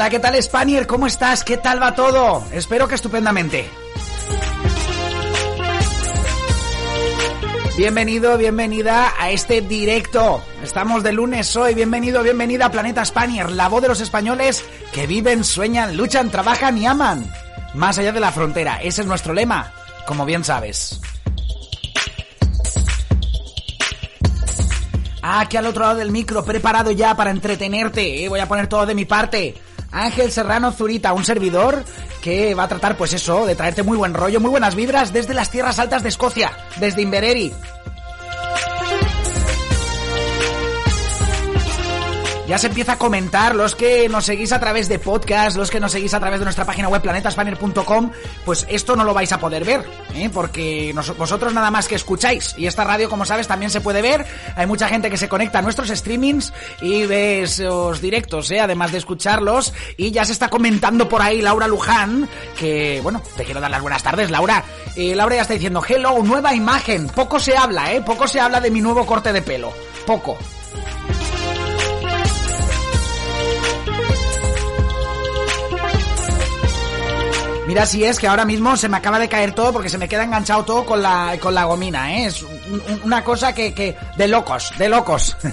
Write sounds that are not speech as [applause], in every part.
Hola, ¿qué tal Spanier? ¿Cómo estás? ¿Qué tal va todo? Espero que estupendamente. Bienvenido, bienvenida a este directo. Estamos de lunes hoy. Bienvenido, bienvenida a Planeta Spanier, la voz de los españoles que viven, sueñan, luchan, trabajan y aman. Más allá de la frontera. Ese es nuestro lema, como bien sabes. Aquí al otro lado del micro, preparado ya para entretenerte. ¿eh? Voy a poner todo de mi parte. Ángel Serrano Zurita, un servidor que va a tratar, pues eso, de traerte muy buen rollo, muy buenas vibras desde las tierras altas de Escocia, desde Invereri. Ya se empieza a comentar, los que nos seguís a través de podcast, los que nos seguís a través de nuestra página web planetaspanner.com, pues esto no lo vais a poder ver, ¿eh? porque vosotros nada más que escucháis. Y esta radio, como sabes, también se puede ver. Hay mucha gente que se conecta a nuestros streamings y ve esos directos, ¿eh? además de escucharlos. Y ya se está comentando por ahí Laura Luján, que, bueno, te quiero dar las buenas tardes, Laura. Eh, Laura ya está diciendo, hello, nueva imagen. Poco se habla, ¿eh? Poco se habla de mi nuevo corte de pelo. Poco. Mira si es que ahora mismo se me acaba de caer todo porque se me queda enganchado todo con la, con la gomina, ¿eh? Es un- un- una cosa que, que... de locos, de locos. [laughs]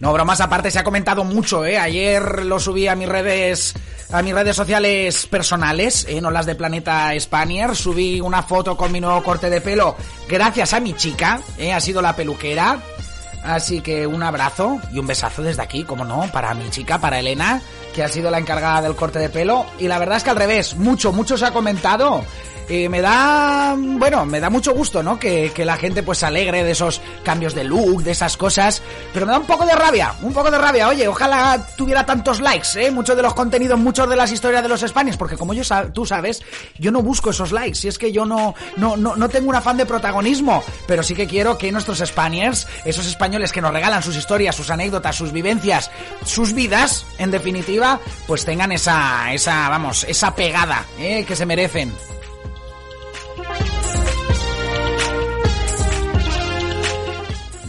No, bromas aparte, se ha comentado mucho, ¿eh? Ayer lo subí a mis redes a mis redes sociales personales, ¿eh? no las de Planeta Spanier. Subí una foto con mi nuevo corte de pelo gracias a mi chica, ¿eh? Ha sido la peluquera. Así que un abrazo y un besazo desde aquí, como no, para mi chica, para Elena, que ha sido la encargada del corte de pelo. Y la verdad es que al revés, mucho, mucho se ha comentado. Eh, me da, bueno, me da mucho gusto, ¿no? Que, que la gente pues se alegre de esos cambios de look, de esas cosas. Pero me da un poco de rabia, un poco de rabia. Oye, ojalá tuviera tantos likes, ¿eh? Muchos de los contenidos, muchos de las historias de los Spanish, porque como yo tú sabes, yo no busco esos likes. Si es que yo no, no, no, no tengo un afán de protagonismo, pero sí que quiero que nuestros Spaniards, esos españoles que nos regalan sus historias, sus anécdotas, sus vivencias, sus vidas, en definitiva, pues tengan esa, esa, vamos, esa pegada, ¿eh? Que se merecen.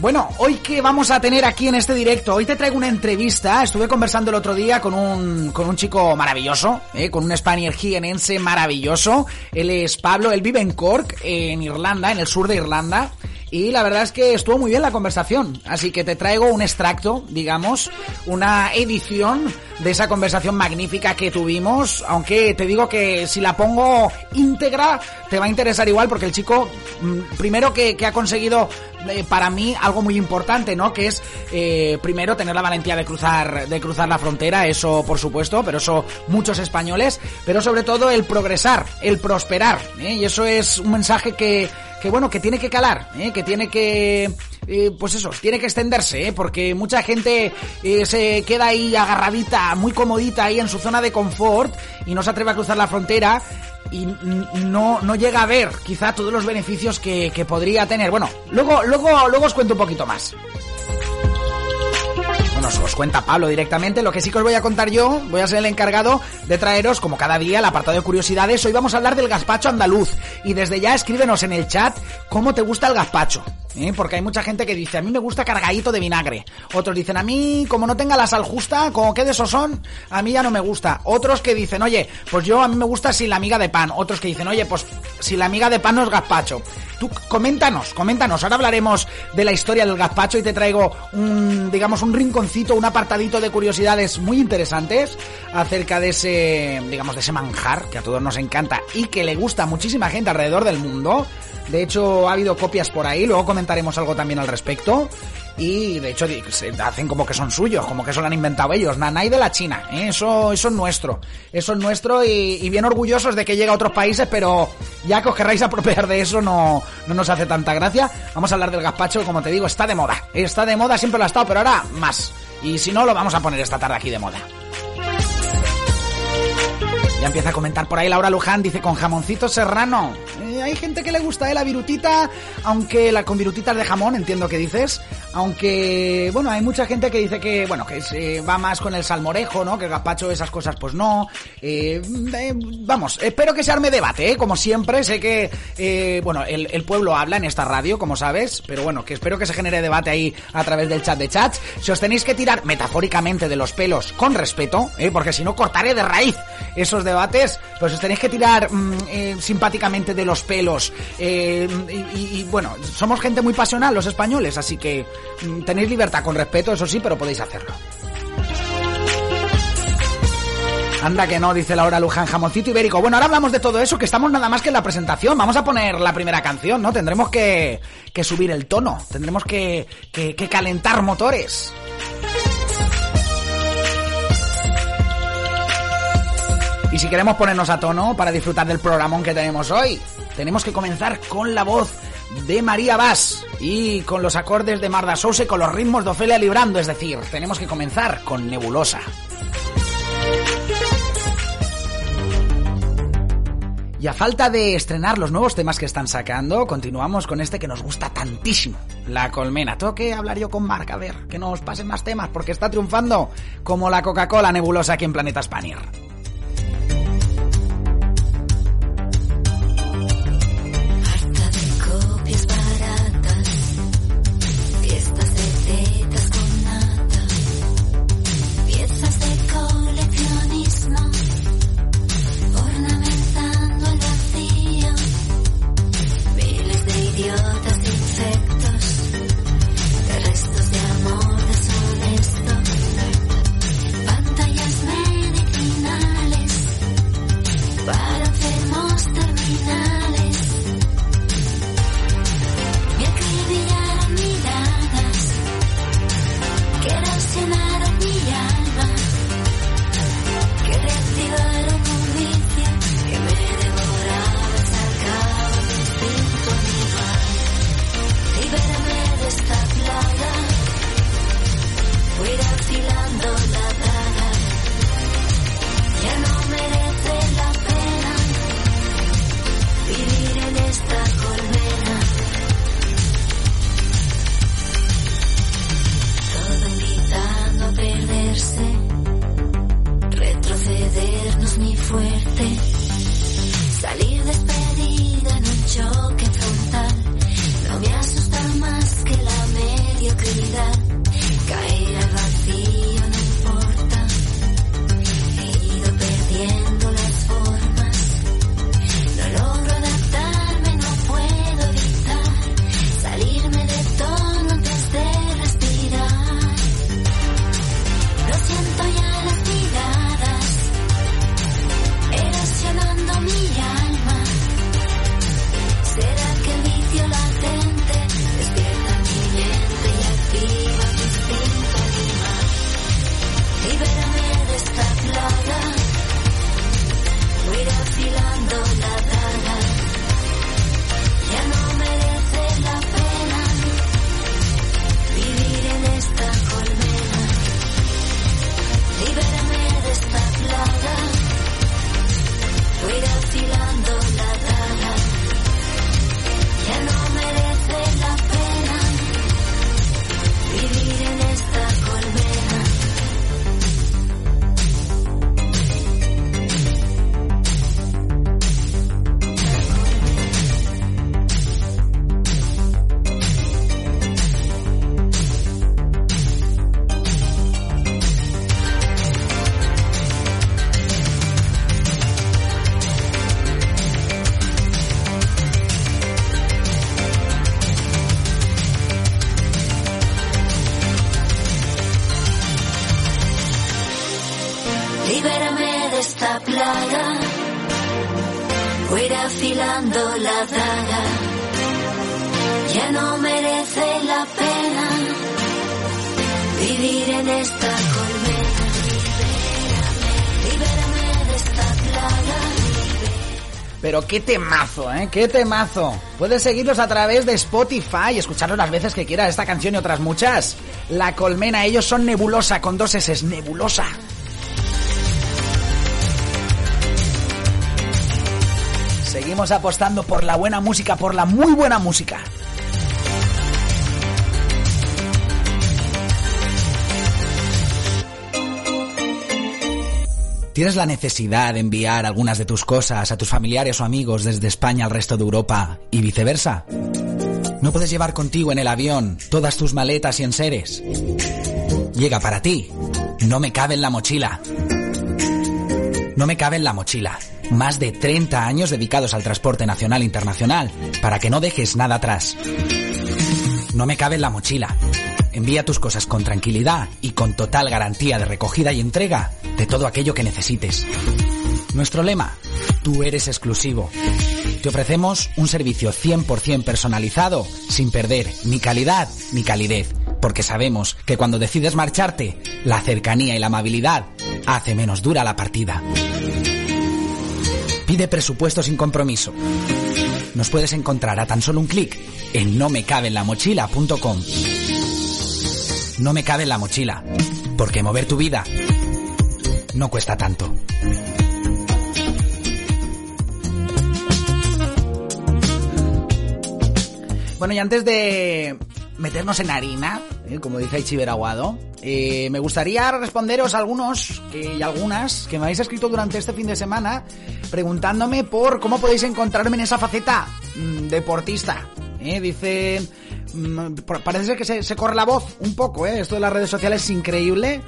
Bueno, hoy que vamos a tener aquí en este directo, hoy te traigo una entrevista. Estuve conversando el otro día con un, con un chico maravilloso, ¿eh? con un Spaniard jienense maravilloso. Él es Pablo, él vive en Cork, en Irlanda, en el sur de Irlanda. Y la verdad es que estuvo muy bien la conversación. Así que te traigo un extracto, digamos, una edición de esa conversación magnífica que tuvimos. Aunque te digo que si la pongo íntegra, te va a interesar igual porque el chico, mm, primero que, que ha conseguido eh, para mí algo muy importante, ¿no? Que es eh, primero tener la valentía de cruzar de cruzar la frontera, eso por supuesto, pero eso muchos españoles, pero sobre todo el progresar, el prosperar, ¿eh? y eso es un mensaje que que bueno, que tiene que calar, ¿eh? que tiene que eh, pues eso, tiene que extenderse, ¿eh? porque mucha gente se queda ahí agarradita, muy comodita ahí en su zona de confort y no se atreve a cruzar la frontera y no, no llega a ver quizá todos los beneficios que, que podría tener. Bueno, luego, luego, luego os cuento un poquito más. Os cuenta Pablo directamente. Lo que sí que os voy a contar yo, voy a ser el encargado de traeros, como cada día, el apartado de curiosidades. Hoy vamos a hablar del gazpacho andaluz. Y desde ya escríbenos en el chat cómo te gusta el gazpacho. ¿Eh? porque hay mucha gente que dice, a mí me gusta cargadito de vinagre. Otros dicen, a mí, como no tenga la sal justa, como quede sosón, a mí ya no me gusta. Otros que dicen, oye, pues yo a mí me gusta sin la miga de pan. Otros que dicen, oye, pues si la miga de pan no es gazpacho. Tú coméntanos, coméntanos. Ahora hablaremos de la historia del gazpacho y te traigo un, digamos, un rinconcito, un apartadito de curiosidades muy interesantes acerca de ese, digamos, de ese manjar que a todos nos encanta y que le gusta a muchísima gente alrededor del mundo. De hecho, ha habido copias por ahí, luego comentaremos algo también al respecto. Y de hecho se hacen como que son suyos, como que eso lo han inventado ellos. Nanay de la China, ¿eh? eso, es nuestro. Eso es nuestro y, bien orgullosos de que llegue a otros países, pero ya que os querráis apropiar de eso no, no nos hace tanta gracia. Vamos a hablar del gazpacho, como te digo, está de moda. Está de moda, siempre lo ha estado, pero ahora más. Y si no, lo vamos a poner esta tarde aquí de moda. Ya empieza a comentar por ahí Laura Luján, dice con jamoncito serrano. Eh, hay gente que le gusta eh, la virutita, aunque la con virutitas de jamón, entiendo que dices. Aunque, bueno, hay mucha gente que dice que, bueno, que se va más con el salmorejo, ¿no? Que el gazpacho, esas cosas, pues no. Eh, eh vamos, espero que se arme debate, ¿eh? Como siempre, sé que, eh, bueno, el, el, pueblo habla en esta radio, como sabes, pero bueno, que espero que se genere debate ahí a través del chat de chats. Si os tenéis que tirar metafóricamente de los pelos con respeto, ¿eh? Porque si no cortaré de raíz esos debates, pues os tenéis que tirar mmm, simpáticamente de los pelos. Eh, y, bueno, somos gente muy pasional los españoles, así que mmm, tenéis libertad con respeto, eso sí, pero podéis hacerlo. Anda que no, dice Laura Luján, jamoncito ibérico. Bueno, ahora hablamos de todo eso, que estamos nada más que en la presentación. Vamos a poner la primera canción, ¿no? Tendremos que, que subir el tono, tendremos que, que, que calentar motores. Y si queremos ponernos a tono para disfrutar del programón que tenemos hoy, tenemos que comenzar con la voz de María Vaz y con los acordes de Marda y con los ritmos de Ofelia Librando, es decir, tenemos que comenzar con Nebulosa. Y a falta de estrenar los nuevos temas que están sacando, continuamos con este que nos gusta tantísimo, La Colmena. Tengo que hablar yo con Marc, a ver, que nos pasen más temas, porque está triunfando como la Coca-Cola nebulosa aquí en Planeta Spanier. Qué temazo, ¿eh? Qué temazo. Puedes seguirlos a través de Spotify y escucharlos las veces que quieras, esta canción y otras muchas. La Colmena, ellos son Nebulosa con dos S, Nebulosa. Seguimos apostando por la buena música, por la muy buena música. ¿Tienes la necesidad de enviar algunas de tus cosas a tus familiares o amigos desde España al resto de Europa y viceversa? ¿No puedes llevar contigo en el avión todas tus maletas y enseres? Llega para ti. No me cabe en la mochila. No me cabe en la mochila. Más de 30 años dedicados al transporte nacional e internacional para que no dejes nada atrás. No me cabe en la mochila. Envía tus cosas con tranquilidad y con total garantía de recogida y entrega de todo aquello que necesites. Nuestro lema, tú eres exclusivo. Te ofrecemos un servicio 100% personalizado sin perder ni calidad ni calidez, porque sabemos que cuando decides marcharte, la cercanía y la amabilidad hace menos dura la partida. Pide presupuesto sin compromiso. Nos puedes encontrar a tan solo un clic en nomecabenlamochila.com. No me cabe en la mochila, porque mover tu vida no cuesta tanto. Bueno, y antes de meternos en harina, ¿eh? como dice Aichi Veraguado, eh, me gustaría responderos a algunos que, y algunas que me habéis escrito durante este fin de semana preguntándome por cómo podéis encontrarme en esa faceta mm, deportista. ¿eh? Mm, parece ser que se, corre la voz un poco, ¿eh? esto de las redes sociales es increíble.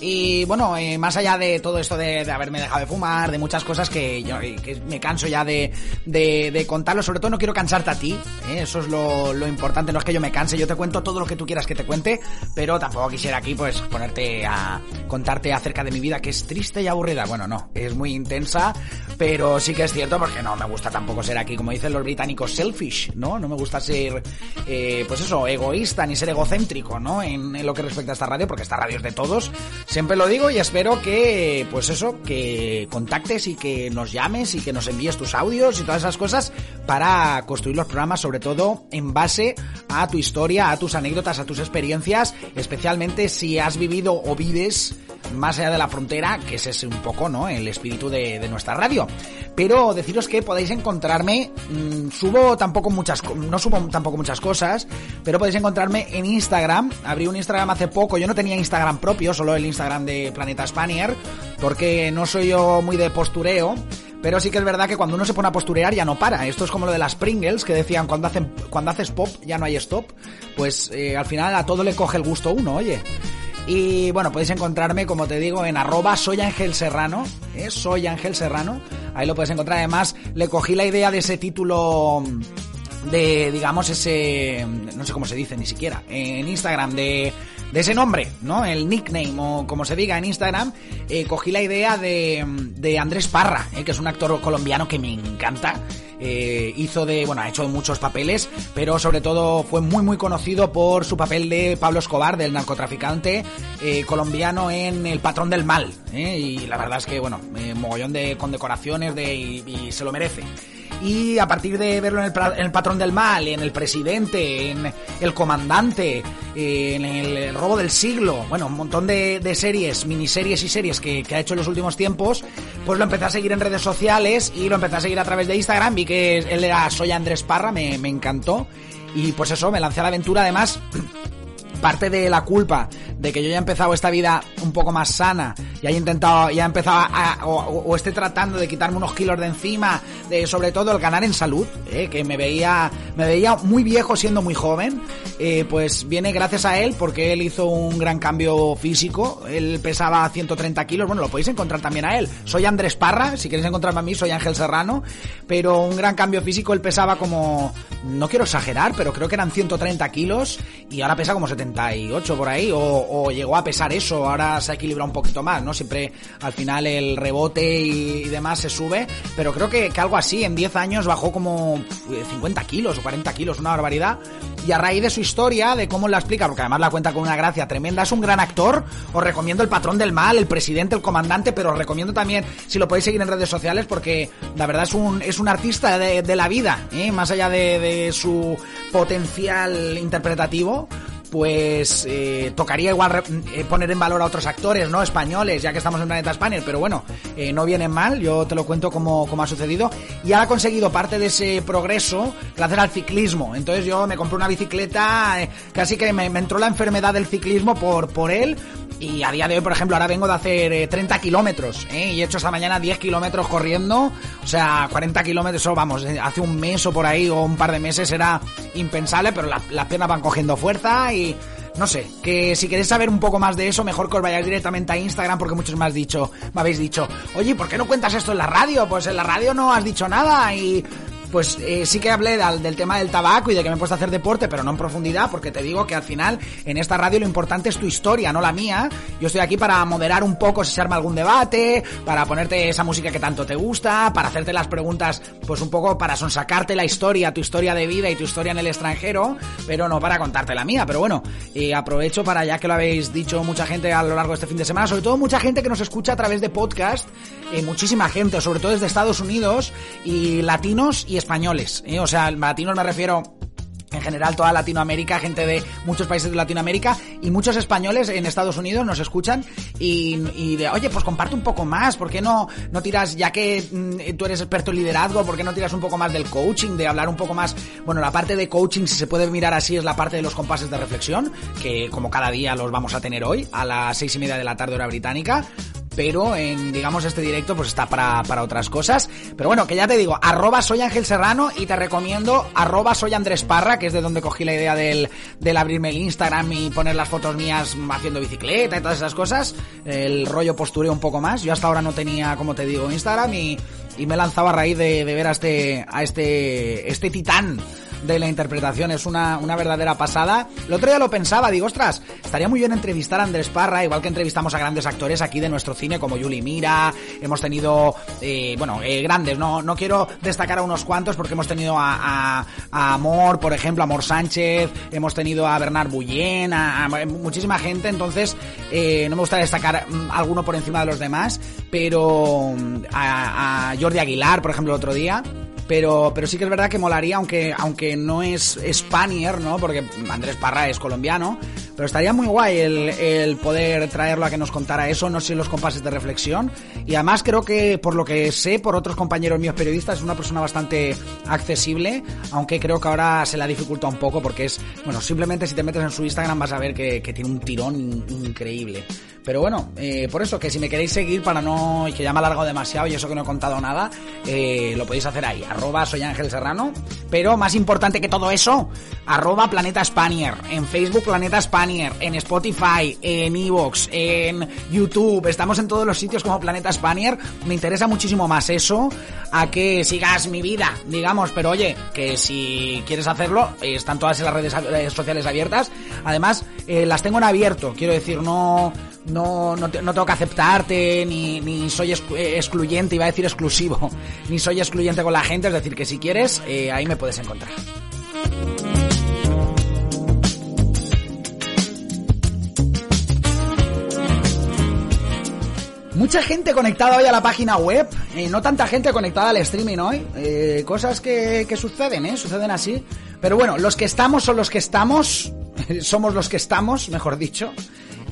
Y bueno, eh, más allá de todo esto de, haberme dejado de fumar, de muchas cosas que yo que me canso ya de, de, de contarlo, sobre todo no quiero cansarte a ti, ¿eh? eso es lo, lo importante, no es que yo me canse, yo te cuento todo lo que tú quieras que te cuente, pero tampoco quisiera aquí pues ponerte a contarte acerca de mi vida que es triste y aburrida. Bueno, no, es muy intensa, pero sí que es cierto porque no me gusta tampoco ser aquí, como dicen los británicos, selfish, ¿no? No me gusta ser, eh, pues eso, egoísta ni ser egocéntrico, ¿no? En, en lo que respecta a esta radio, porque esta radio es de todos. Siempre lo digo y espero que, pues eso, que contactes y que nos llames y que nos envíes tus audios y todas esas cosas para construir los programas, sobre todo en base a tu historia, a tus anécdotas, a tus experiencias, especialmente si has vivido o vives más allá de la frontera, que ese es un poco, ¿no? El espíritu de, de nuestra radio. Pero deciros que podéis encontrarme, mmm, subo tampoco muchas, no subo tampoco muchas cosas, pero podéis encontrarme en Instagram. Abrí un Instagram hace poco, yo no tenía Instagram propio, solo el Instagram de Planeta Spanier, porque no soy yo muy de postureo. Pero sí que es verdad que cuando uno se pone a posturear ya no para. Esto es como lo de las Pringles que decían cuando hacen cuando haces pop ya no hay stop. Pues eh, al final a todo le coge el gusto uno, oye. Y bueno, podéis encontrarme, como te digo, en arroba soy Ángel Serrano, ¿eh? soy Ángel Serrano, ahí lo puedes encontrar. Además, le cogí la idea de ese título de, digamos, ese, no sé cómo se dice ni siquiera, en Instagram, de, de ese nombre, ¿no? El nickname o como se diga en Instagram, eh, cogí la idea de, de Andrés Parra, ¿eh? que es un actor colombiano que me encanta. Eh, hizo de, bueno, ha hecho muchos papeles, pero sobre todo fue muy muy conocido por su papel de Pablo Escobar, del narcotraficante eh, colombiano en El Patrón del Mal. ¿eh? Y la verdad es que, bueno, eh, mogollón de condecoraciones de, y, se lo merece. Y a partir de verlo en el, patrón del mal, en el presidente, en el comandante, en el, robo del siglo, bueno, un montón de, series, miniseries y series que, que ha hecho en los últimos tiempos, pues lo empecé a seguir en redes sociales y lo empecé a seguir a través de Instagram. Vi que él era Soy Andrés Parra, me, me encantó. Y pues eso, me lancé a la aventura. Además, [clears throat] parte de la culpa de que yo ya he empezado esta vida un poco más sana y haya intentado, ya empezado a, o, o esté tratando de quitarme unos kilos de encima, de sobre todo el ganar en salud, eh, que me veía, me veía muy viejo siendo muy joven, eh, pues viene gracias a él porque él hizo un gran cambio físico, él pesaba 130 kilos, bueno, lo podéis encontrar también a él, soy Andrés Parra, si queréis encontrarme a mí soy Ángel Serrano, pero un gran cambio físico, él pesaba como, no quiero exagerar, pero creo que eran 130 kilos y ahora pesa como 78 por ahí, o, o llegó a pesar eso, ahora se ha equilibrado un poquito más, no. Siempre al final el rebote y, demás se sube, pero creo que, que algo así, en 10 años bajó como 50 kilos o 40 kilos, una barbaridad. Y a raíz de su historia, de cómo la explica, porque además la cuenta con una gracia tremenda, es un gran actor, os recomiendo El Patrón del Mal, El Presidente, El Comandante, pero os recomiendo también, si lo podéis seguir en redes sociales, porque la verdad es un, es un artista de, la vida, ¿eh? más allá de, de su potencial interpretativo, pues eh, tocaría igual eh, poner en valor a otros actores, ¿no? Españoles, ya que estamos en Planeta Spaniel, pero bueno, eh, no vienen mal, yo te lo cuento como, como ha sucedido. Y ha conseguido parte de ese progreso gracias al ciclismo. Entonces yo me compré una bicicleta, casi que me, entró la enfermedad del ciclismo por, por él. Y a día de hoy, por ejemplo, ahora vengo de hacer 30 kilómetros. Y he hecho esta mañana 10 kilómetros corriendo, o sea, 40 kilómetros, o vamos, hace un mes o por ahí, o un par de meses era impensable, pero las piernas van cogiendo fuerza no sé, que si queréis saber un poco más de eso, mejor que os vayáis directamente a Instagram porque muchos me, has dicho, me habéis dicho, oye, ¿por qué no cuentas esto en la radio? Pues en la radio no has dicho nada y pues eh, sí que hablé del, tema del tabaco y de que me he puesto a hacer deporte, pero no en profundidad, porque te digo que al final en esta radio lo importante es tu historia, no la mía. Yo estoy aquí para moderar un poco si se arma algún debate, para ponerte esa música que tanto te gusta, para hacerte las preguntas, pues un poco para sonsacarte la historia, tu historia de vida y tu historia en el extranjero, pero no para contarte la mía. Pero bueno, eh, aprovecho para ya que lo habéis dicho mucha gente a lo largo de este fin de semana, sobre todo mucha gente que nos escucha a través de podcast, eh, muchísima gente, sobre todo desde Estados Unidos y latinos y españoles. ¿eh? O sea, latinos me refiero en general toda Latinoamérica, gente de muchos países de Latinoamérica y muchos españoles en Estados Unidos nos escuchan y, de, oye, pues comparte un poco más, ¿por qué no, no tiras, ya que mm, tú eres experto en liderazgo, ¿por qué no tiras un poco más del coaching, de hablar un poco más, bueno, la parte de coaching, si se puede mirar así, es la parte de los compases de reflexión, que como cada día los vamos a tener hoy, a las seis y media de la tarde hora británica, pero en, digamos, este directo pues está para, para otras cosas. Pero bueno, que ya te digo, arroba soy Ángel Serrano y te recomiendo arroba soy Andrés Parra, que es de donde cogí la idea del, del abrirme el Instagram y poner las fotos mías haciendo bicicleta y todas esas cosas. El rollo postureo un poco más. Yo hasta ahora no tenía, como te digo, Instagram y, y me he lanzado a raíz de, de ver a este, a este, este titán de la interpretación. Es una, una verdadera pasada. El otro día lo pensaba, digo, ostras, estaría muy bien entrevistar a Andrés Parra, igual que entrevistamos a grandes actores aquí de nuestro cine como Yuli Mira, hemos tenido, eh, bueno, eh, grandes, no, no quiero destacar a unos cuantos porque hemos tenido a, a, Amor, por ejemplo, Amor Sánchez, hemos tenido a Bernard Bullén, a, muchísima gente, entonces eh, no me gusta destacar mm, alguno por encima de los demás, pero mm, a, a Jordi Aguilar, por ejemplo, el otro día, pero, pero sí que es verdad que molaría, aunque, aunque no es Spanier, ¿no? Porque Andrés Parra es colombiano, pero estaría muy guay el, poder traerlo a que nos contara eso, no sé, los compases de reflexión. Y además creo que, por lo que sé, por otros compañeros míos periodistas, es una persona bastante accesible, aunque creo que ahora se la dificulta un poco porque es, bueno, simplemente si te metes en su Instagram vas a ver que, tiene un tirón increíble. Pero bueno, eh, por eso que si me queréis seguir para no, y que ya me ha alargado demasiado y eso que no he contado nada, eh, lo podéis hacer ahí, arroba soy Ángel Serrano. Pero más importante que todo eso, arroba Planeta Spanier, en Facebook Planeta Spanier, en Spotify, en Evox, en YouTube, estamos en todos los sitios como Planeta Spanier. Me interesa muchísimo más eso a que sigas mi vida, digamos, pero oye, que si quieres hacerlo, están todas las redes sociales abiertas. Además, eh, las tengo en abierto, quiero decir, no no, no, no, tengo que aceptarte, ni, ni soy eh, excluyente, iba a decir exclusivo, [laughs] ni soy excluyente con la gente, es decir, que si quieres, eh, ahí me puedes encontrar. Mucha gente conectada hoy a la página web, eh, no tanta gente conectada al streaming hoy. cosas que, que suceden, ¿eh? Suceden así. Pero bueno, los que estamos son los que estamos, [laughs] somos los que estamos, mejor dicho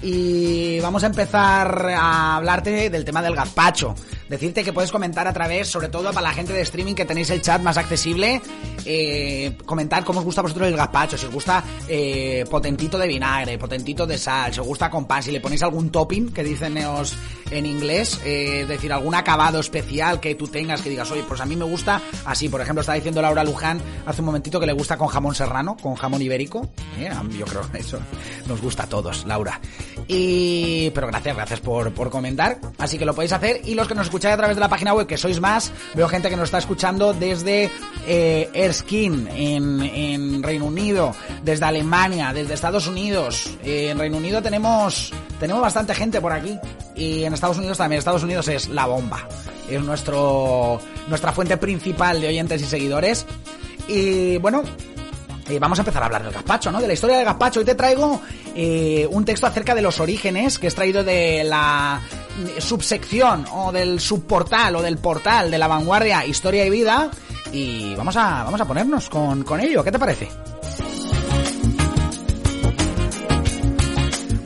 y vamos a empezar a hablarte del tema del gazpacho. Decirte que puedes comentar a través, sobre todo para la gente de streaming que tenéis el chat más accesible, eh, comentar cómo os gusta a vosotros el gazpacho, si os gusta eh, potentito de vinagre, potentito de sal, si os gusta con pan, si le ponéis algún topping, que dicen en inglés, eh, decir, algún acabado especial que tú tengas que digas, oye, pues a mí me gusta así, por ejemplo, está diciendo Laura Luján hace un momentito que le gusta con jamón serrano, con jamón ibérico, eh, yo creo que eso nos gusta a todos, Laura. Y, pero gracias, gracias por, por comentar, así que lo podéis hacer. Y los que nos escuchan escucháis a través de la página web, que sois más, veo gente que nos está escuchando desde eh, Erskine, en, en Reino Unido, desde Alemania, desde Estados Unidos. Eh, en Reino Unido tenemos, tenemos bastante gente por aquí. Y en Estados Unidos también. Estados Unidos es la bomba. Es nuestro, nuestra fuente principal de oyentes y seguidores. Y bueno, eh, vamos a empezar a hablar del gazpacho, ¿no? De la historia del gazpacho. Hoy te traigo eh, un texto acerca de los orígenes que he extraído de la subsección o del subportal o del portal de la vanguardia Historia y Vida. Y vamos a, vamos a ponernos con, con ello. ¿Qué te parece?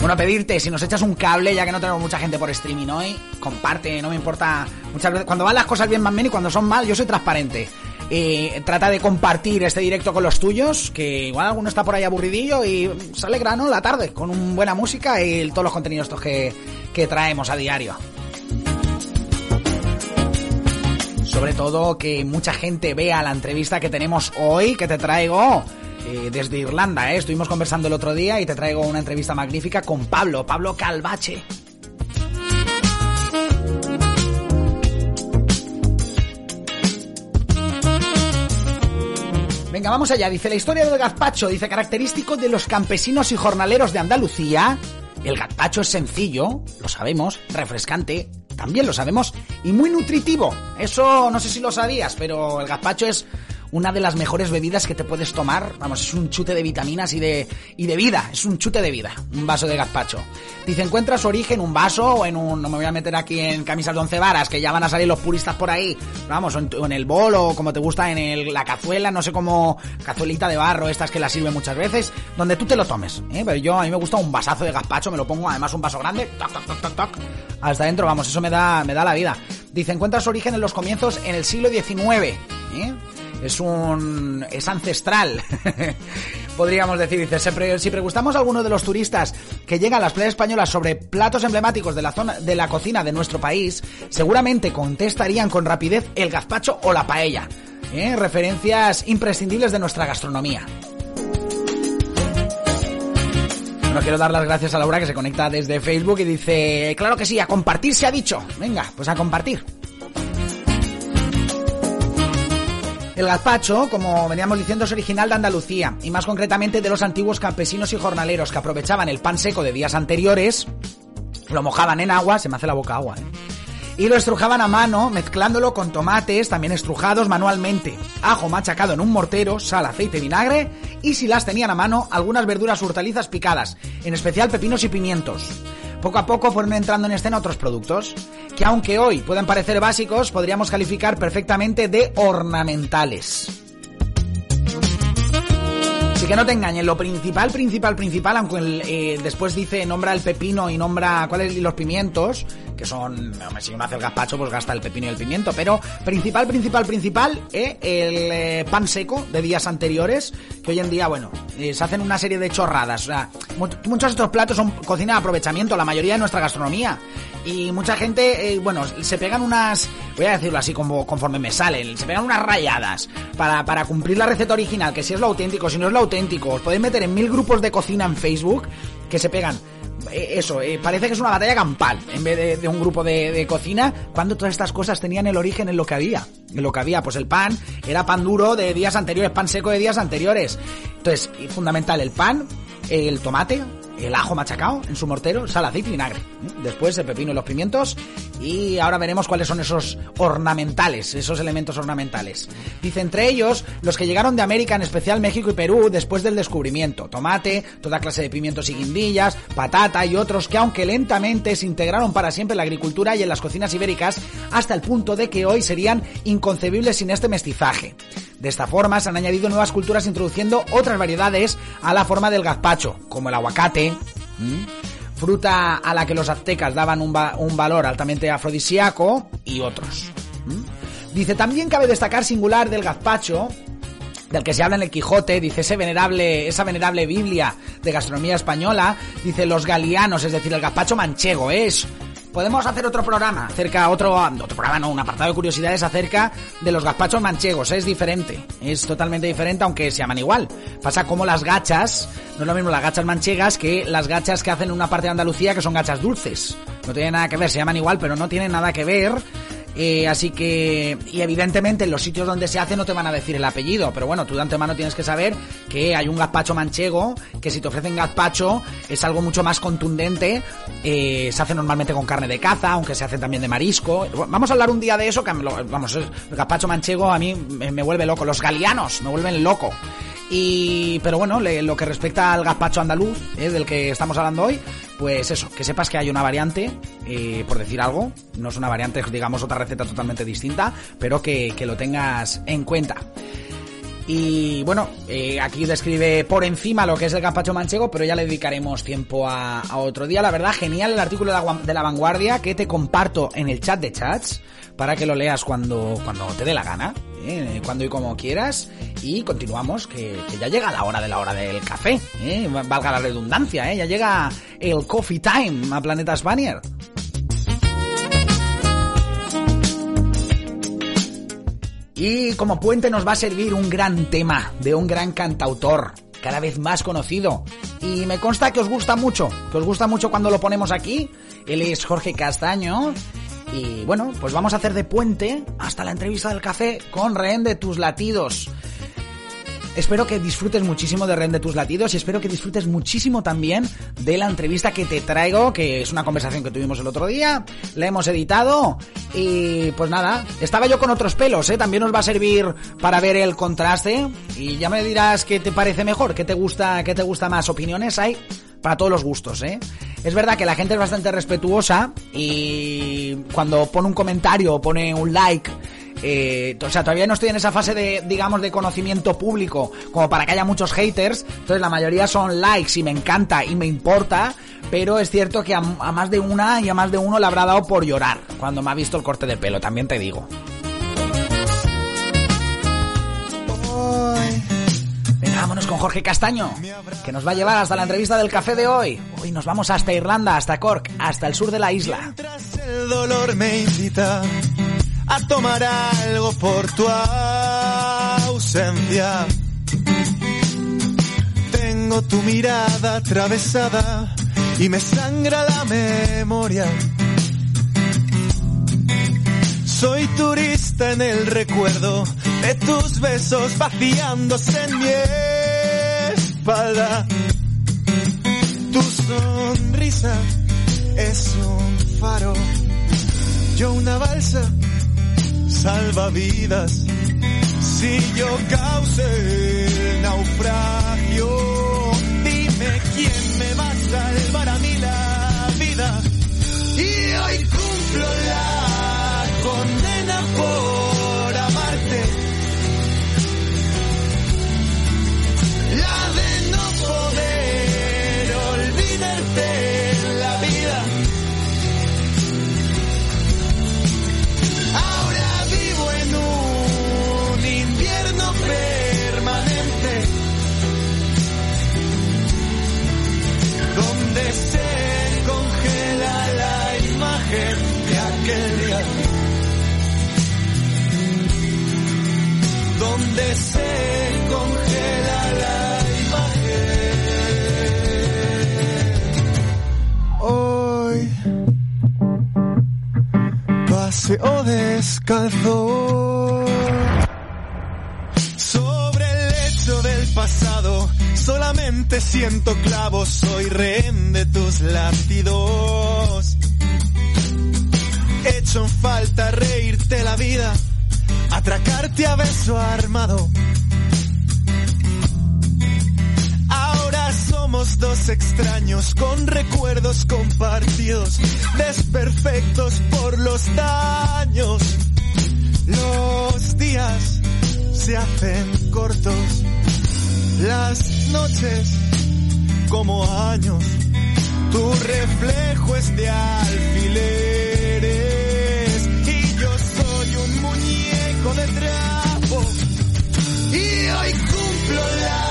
Bueno, pedirte, si nos echas un cable, ya que no tenemos mucha gente por streaming hoy, comparte, no me importa. Muchas veces, cuando van las cosas bien, van bien y cuando son mal, yo soy transparente. Eh, trata de compartir este directo con los tuyos, que igual alguno está por ahí aburridillo y se alegra, ¿no? La tarde, con un buena música y todos los contenidos estos que, que traemos a diario. Sobre todo que mucha gente vea la entrevista que tenemos hoy, que te traigo eh, desde Irlanda. ¿eh? Estuvimos conversando el otro día y te traigo una entrevista magnífica con Pablo, Pablo Calvache. Venga, vamos allá. Dice la historia del gazpacho. Dice característico de los campesinos y jornaleros de Andalucía. El gazpacho es sencillo, lo sabemos, refrescante, también lo sabemos, y muy nutritivo. Eso no sé si lo sabías, pero el gazpacho es una de las mejores bebidas que te puedes tomar. Vamos, es un chute de vitaminas y de, y de vida. Es un chute de vida. Un vaso de gazpacho. Dice, encuentra su origen en un vaso o en un... No me voy a meter aquí en camisas de once varas, que ya van a salir los puristas por ahí. Vamos, en, en el bol o como te gusta en el, la cazuela, no sé cómo... Cazuelita de barro, estas que la sirven muchas veces. Donde tú te lo tomes. ¿eh? Pero yo, a mí me gusta un vasazo de gazpacho, me lo pongo además un vaso grande. Toc, toc, toc, toc, toc. Hasta adentro, vamos, eso me da, me da la vida. Dice, encuentra su origen en los comienzos en el siglo XIX. ¿eh? Es un es ancestral [laughs] podríamos decir dice "Se pre- si preguntamos a alguno de los turistas que llegan a las playas españolas sobre platos emblemáticos de la zona de la cocina de nuestro país seguramente contestarían con rapidez el gazpacho o la paella ¿eh? referencias imprescindibles de nuestra gastronomía bueno, quiero dar las gracias a Laura que se conecta desde Facebook y dice, claro que sí, a compartir se ha dicho. Venga, pues a compartir. El gazpacho, como veníamos diciendo, es original de Andalucía y más concretamente de los antiguos campesinos y jornaleros que aprovechaban el pan seco de días anteriores, lo mojaban en agua, se me hace la boca agua, ¿eh? y lo estrujaban a mano, mezclándolo con tomates, también estrujados manualmente, ajo machacado en un mortero, sal, aceite y vinagre, y si las tenían a mano, algunas verduras hortalizas picadas, en especial pepinos y pimientos. Poco a poco fueron entrando en escena otros productos, que aunque hoy pueden parecer básicos, podríamos calificar perfectamente de ornamentales. Así que no te engañen, lo principal, principal, principal, aunque el, eh, después dice, nombra el pepino y nombra cuáles los pimientos, que son, si uno hace el gazpacho, pues gasta el pepino y el pimiento, pero principal, principal, principal, eh, el eh, pan seco de días anteriores, que hoy en día, bueno, eh, se hacen una serie de chorradas, o sea, mu- muchos de estos platos son cocina de aprovechamiento, la mayoría de nuestra gastronomía, y mucha gente, eh, bueno, se pegan unas, voy a decirlo así como conforme me salen, se pegan unas rayadas para, para cumplir la receta original, que si es lo auténtico, si no es lo auténtico, os podéis meter en mil grupos de cocina en Facebook que se pegan. eh, Eso, eh, parece que es una batalla campal en vez de, un grupo de, de cocina, cuando todas estas cosas tenían el origen en lo que había. En lo que había, pues el pan era pan duro de días anteriores, pan seco de días anteriores. Entonces, fundamental, el pan, el tomate, el ajo machacado en su mortero, sal, aceite y vinagre. Después el pepino y los pimientos. Y ahora veremos cuáles son esos ornamentales, esos elementos ornamentales. Dice entre ellos los que llegaron de América, en especial México y Perú, después del descubrimiento. Tomate, toda clase de pimientos y guindillas, patata y otros que aunque lentamente se integraron para siempre en la agricultura y en las cocinas ibéricas, hasta el punto de que hoy serían inconcebibles sin este mestizaje. De esta forma se han añadido nuevas culturas introduciendo otras variedades a la forma del gazpacho, como el aguacate, fruta a la que los aztecas daban un, va- un valor altamente afrodisíaco y otros. Dice, también cabe destacar singular del gazpacho, del que se habla en el Quijote, dice ese venerable, esa venerable Biblia de gastronomía española, dice los galianos, es decir, el gazpacho manchego, es... Podemos hacer otro programa acerca, otro, otro programa, no, un apartado de curiosidades acerca de los gazpachos manchegos, es diferente, es totalmente diferente aunque se llaman igual. Pasa como las gachas, no es lo mismo las gachas manchegas que las gachas que hacen en una parte de Andalucía que son gachas dulces. No tienen nada que ver, se llaman igual, pero no tienen nada que ver Eh, así que, y evidentemente en los sitios donde se hace no te van a decir el apellido, pero bueno, tú de antemano tienes que saber que hay un gazpacho manchego, que si te ofrecen gazpacho es algo mucho más contundente, eh, se hace normalmente con carne de caza, aunque se hace también de marisco. Vamos a hablar un día de eso, que vamos, el gazpacho manchego a mí me, vuelve loco, los galianos me vuelven loco. Y, pero bueno, lo que respecta al gazpacho andaluz, eh, del que estamos hablando hoy, pues eso, que sepas que hay una variante, eh, por decir algo, no es una variante, digamos, otra receta totalmente distinta, pero que, lo tengas en cuenta. Y bueno, eh, aquí describe por encima lo que es el gazpacho manchego, pero ya le dedicaremos tiempo a, otro día. La verdad, genial el artículo de la, vanguardia que te comparto en el chat de chats para que lo leas cuando, cuando te dé la gana, ¿eh? cuando y como quieras. Y continuamos, que, ya llega la hora de la hora del café, ¿eh? valga la redundancia, ¿eh? ya llega el coffee time a Planeta Spanier. Y como puente nos va a servir un gran tema de un gran cantautor, cada vez más conocido. Y me consta que os gusta mucho, que os gusta mucho cuando lo ponemos aquí. Él es Jorge Castaño y bueno, pues vamos a hacer de puente hasta la entrevista del café con Rehén de tus latidos. Espero que disfrutes muchísimo de Rehén de tus latidos y espero que disfrutes muchísimo también de la entrevista que te traigo, que es una conversación que tuvimos el otro día, la hemos editado y pues nada, estaba yo con otros pelos, ¿eh? también nos va a servir para ver el contraste y ya me dirás qué te parece mejor, qué te gusta, qué te gusta más, opiniones hay para todos los gustos, ¿eh? Es verdad que la gente es bastante respetuosa y cuando pone un comentario o pone un like, eh, o sea, todavía no estoy en esa fase de, digamos, de conocimiento público como para que haya muchos haters. Entonces la mayoría son likes y me encanta y me importa, pero es cierto que a, a más de una y a más de uno le habrá dado por llorar cuando me ha visto el corte de pelo, también te digo. Vámonos con Jorge Castaño, que nos va a llevar hasta la entrevista del café de hoy. Hoy nos vamos hasta Irlanda, hasta Cork, hasta el sur de la isla. el dolor me invita a tomar algo por tu ausencia. Tengo tu mirada atravesada y me sangra la memoria. Soy turista en el recuerdo de tus besos vaciándose en mi espalda. Tu sonrisa es un faro, yo una balsa salva vidas. Si yo causé el naufragio, dime quién me va a salvar a mí la vida. Y hoy cumplo de aquel día. Donde se congela la imagen. Hoy paseo descalzo sobre el lecho del pasado. Solamente siento clavos, soy rehén de tus latidos. Hecho en falta reírte la vida, atracarte a beso armado. Ahora somos dos extraños con recuerdos compartidos, desperfectos por los daños. Los días se hacen cortos, las noches como años. Tu reflejo es de alfileres muñeco de trapo. Y hoy cumplo la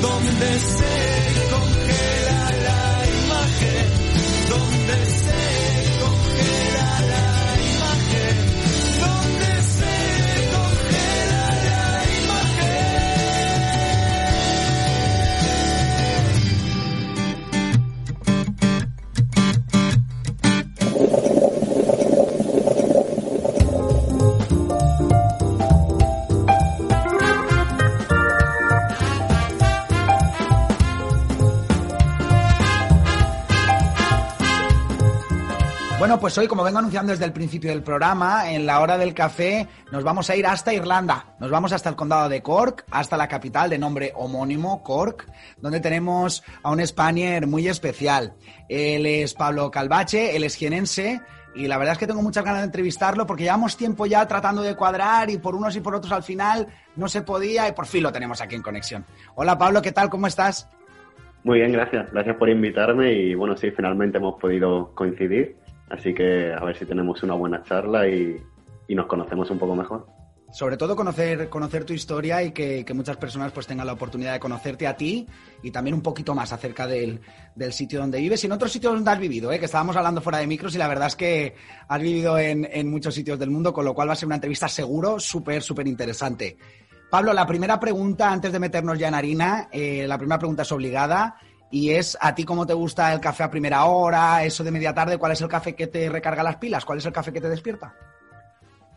donde sea. Pues hoy, como vengo anunciando desde el principio del programa, en la hora del café nos vamos a ir hasta Irlanda. Nos vamos hasta el condado de Cork, hasta la capital de nombre homónimo, Cork, donde tenemos a un Spanier muy especial. Él es Pablo Calvache, él es jienense. Y la verdad es que tengo muchas ganas de entrevistarlo porque llevamos tiempo ya tratando de cuadrar y por unos y por otros al final no se podía y por fin lo tenemos aquí en conexión. Hola Pablo, ¿qué tal? ¿Cómo estás? Muy bien, gracias. Gracias por invitarme y bueno, sí, finalmente hemos podido coincidir. Así que a ver si tenemos una buena charla y, nos conocemos un poco mejor. Sobre todo conocer, tu historia y que, muchas personas pues tengan la oportunidad de conocerte a ti y también un poquito más acerca del, sitio donde vives y en otros sitios donde has vivido, ¿eh? que estábamos hablando fuera de micros y la verdad es que has vivido en, en muchos sitios del mundo, con lo cual va a ser una entrevista seguro súper, súper interesante. Pablo, la primera pregunta, antes de meternos ya en harina, eh, la primera pregunta es obligada y es a ti cómo te gusta el café a primera hora, eso de media tarde, ¿cuál es el café que te recarga las pilas? ¿Cuál es el café que te despierta?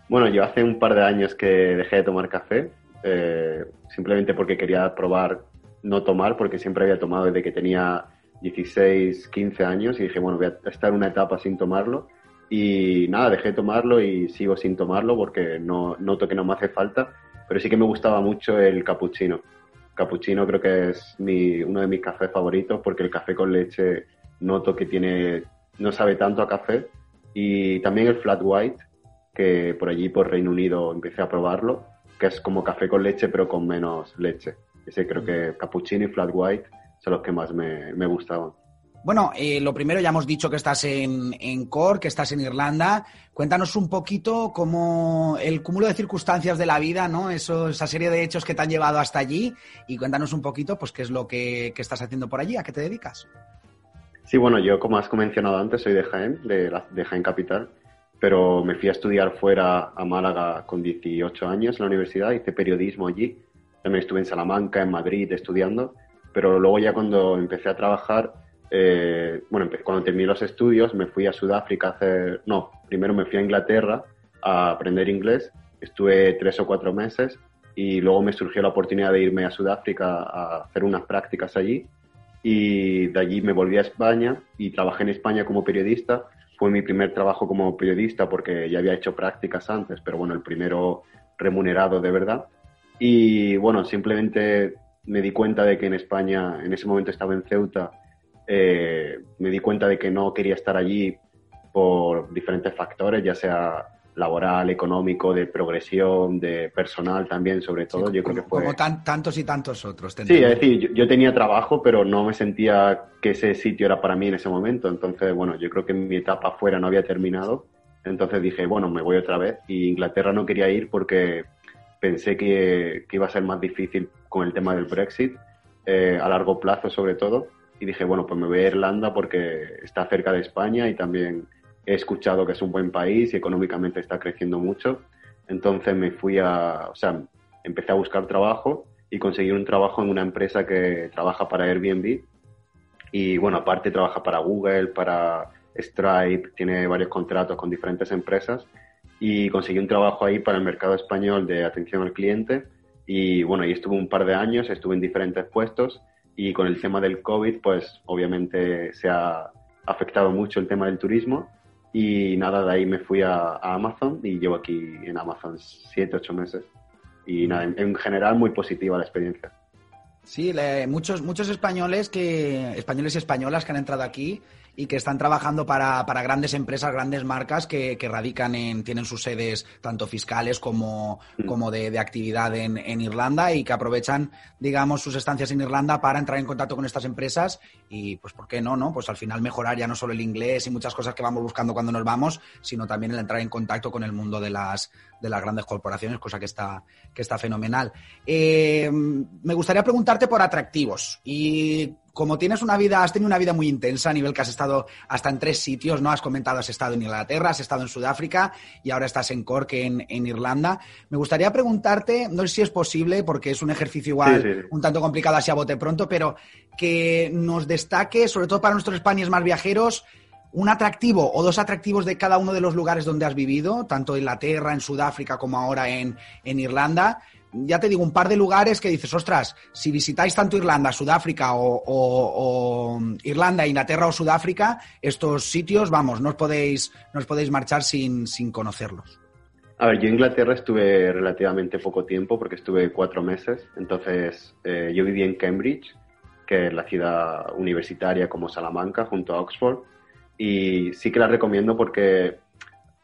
Bueno, yo hace un par de años que dejé de tomar café, eh, simplemente porque quería probar no tomar, porque siempre había tomado desde que tenía 16, 15 años y dije, bueno, voy a estar una etapa sin tomarlo. Y nada, dejé de tomarlo y sigo sin tomarlo porque no noto que no me hace falta, pero sí que me gustaba mucho el cappuccino. Cappuccino creo que es mi, uno de mis cafés favoritos porque el café con leche noto que tiene, no sabe tanto a café. Y también el flat white, que por allí, por Reino Unido, empecé a probarlo, que es como café con leche pero con menos leche. Ese creo que cappuccino y flat white son los que más me, me gustaban. Bueno, eh, lo primero ya hemos dicho que estás en, en Cork, que estás en Irlanda. Cuéntanos un poquito cómo el cúmulo de circunstancias de la vida, ¿no? Esa serie de hechos que te han llevado hasta allí y cuéntanos un poquito, pues, qué es lo que, que estás haciendo por allí, a qué te dedicas. Sí, bueno, yo como has mencionado antes soy de Jaén, de, la, de Jaén Capital, pero me fui a estudiar fuera a Málaga con 18 años en la universidad, hice periodismo allí, también estuve en Salamanca, en Madrid estudiando, pero luego ya cuando empecé a trabajar eh, bueno, cuando terminé los estudios me fui a Sudáfrica a hacer, no, primero me fui a Inglaterra a aprender inglés, estuve tres o cuatro meses y luego me surgió la oportunidad de irme a Sudáfrica a hacer unas prácticas allí y de allí me volví a España y trabajé en España como periodista. Fue mi primer trabajo como periodista porque ya había hecho prácticas antes, pero bueno, el primero remunerado de verdad. Y bueno, simplemente me di cuenta de que en España, en ese momento estaba en Ceuta, eh, me di cuenta de que no quería estar allí por diferentes factores, ya sea laboral, económico, de progresión, de personal también, sobre todo. Sí, yo como, creo que fue... como tan, tantos y tantos otros. Sí, es decir, yo, yo, tenía trabajo, pero no me sentía que ese sitio era para mí en ese momento. Entonces, bueno, yo creo que mi etapa afuera no había terminado. Entonces dije, bueno, me voy otra vez. Y Inglaterra no quería ir porque pensé que, que iba a ser más difícil con el tema del Brexit, eh, a largo plazo sobre todo y dije, bueno, pues me voy a Irlanda porque está cerca de España y también he escuchado que es un buen país y económicamente está creciendo mucho. Entonces me fui a, o sea, empecé a buscar trabajo y conseguí un trabajo en una empresa que trabaja para Airbnb. Y bueno, aparte trabaja para Google, para Stripe, tiene varios contratos con diferentes empresas. Y conseguí un trabajo ahí para el mercado español de atención al cliente. Y bueno, ahí estuve un par de años, estuve en diferentes puestos y con el tema del COVID, pues obviamente se ha afectado mucho el tema del turismo y nada, de ahí me fui a, a Amazon y llevo aquí en Amazon siete, ocho meses y nada, en, en general muy positiva la experiencia. Sí, le, muchos, muchos españoles que españoles y españolas que han entrado aquí y que están trabajando para, para grandes empresas, grandes marcas que, que, radican en, tienen sus sedes tanto fiscales como, mm. como de, de actividad en, en, Irlanda y que aprovechan, digamos, sus estancias en Irlanda para entrar en contacto con estas empresas y, pues, ¿por qué no? no? Pues al final mejorar ya no solo el inglés y muchas cosas que vamos buscando cuando nos vamos, sino también el entrar en contacto con el mundo de las, de las grandes corporaciones, cosa que está, que está fenomenal. Eh, me gustaría preguntarte por atractivos. Y como tienes una vida, has tenido una vida muy intensa a nivel que has estado hasta en tres sitios, ¿no? Has comentado, has estado en Inglaterra, has estado en Sudáfrica y ahora estás en Cork, en, en Irlanda. Me gustaría preguntarte, no sé si es posible, porque es un ejercicio igual Sí, sí, sí. un tanto complicado así a bote pronto, pero que nos destaque, sobre todo para nuestros españoles más viajeros, un atractivo o dos atractivos de cada uno de los lugares donde has vivido, tanto en Inglaterra, en Sudáfrica como ahora en, en Irlanda. Ya te digo, un par de lugares que dices, ostras, si visitáis tanto Irlanda, Sudáfrica o, Irlanda, Inglaterra o Sudáfrica, estos sitios, vamos, no os podéis, no os podéis marchar sin, sin conocerlos. A ver, yo en Inglaterra estuve relativamente poco tiempo porque estuve cuatro meses. Entonces, eh, yo viví en Cambridge, que es la ciudad universitaria como Salamanca, junto a Oxford. Y sí que la recomiendo porque,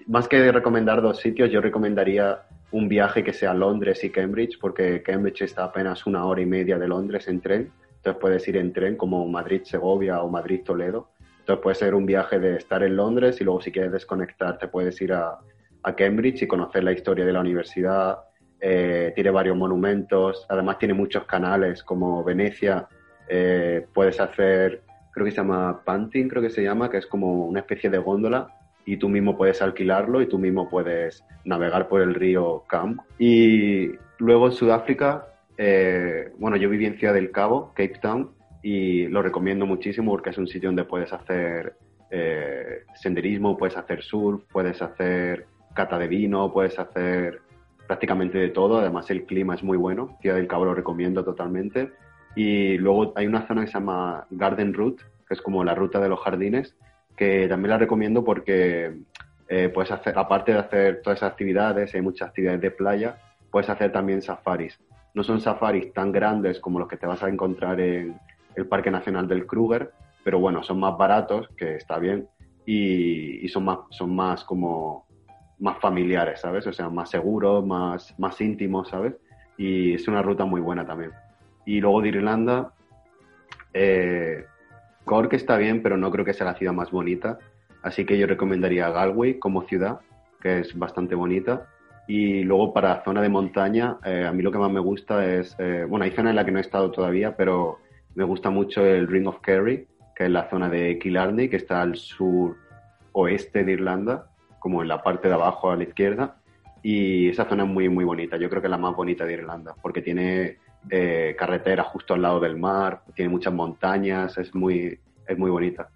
más que recomendar dos sitios, yo recomendaría un viaje que sea Londres y Cambridge, porque Cambridge está apenas una hora y media de Londres en tren. Entonces puedes ir en tren como Madrid-Segovia o Madrid-Toledo. Entonces puede ser un viaje de estar en Londres y luego si quieres desconectar te puedes ir a, a Cambridge y conocer la historia de la universidad. Eh, tiene varios monumentos, además tiene muchos canales como Venecia. Eh, puedes hacer, creo que se llama Panting, creo que se llama, que es como una especie de góndola y tú mismo puedes alquilarlo y tú mismo puedes navegar por el río Cam. Y luego en Sudáfrica, eh, bueno, yo viví en Ciudad del Cabo, Cape Town, y lo recomiendo muchísimo porque es un sitio donde puedes hacer eh, senderismo, puedes hacer surf, puedes hacer cata de vino, puedes hacer prácticamente de todo. Además, el clima es muy bueno. Ciudad del Cabo lo recomiendo totalmente. Y luego hay una zona que se llama Garden Route, que es como la ruta de los jardines, que también la recomiendo porque eh, puedes hacer, aparte de hacer todas esas actividades, hay muchas actividades de playa, puedes hacer también safaris. No son safaris tan grandes como los que te vas a encontrar en el Parque Nacional del Kruger, pero bueno, son más baratos, que está bien, y, y son, más, son más como más familiares, ¿sabes? O sea, más seguros, más, más íntimos, ¿sabes? Y es una ruta muy buena también. Y luego de Irlanda, eh, Cork está bien, pero no creo que sea la ciudad más bonita. Así que yo recomendaría Galway como ciudad, que es bastante bonita. Y luego para zona de montaña, eh, a mí lo que más me gusta es, eh, bueno, hay zona en la que no he estado todavía, pero me gusta mucho el Ring of Kerry, que es la zona de Killarney, que está al sur oeste de Irlanda, como en la parte de abajo a la izquierda. Y esa zona es muy, muy bonita. Yo creo que es la más bonita de Irlanda, porque tiene eh, carretera justo al lado del mar, tiene muchas montañas, es muy, es muy bonita.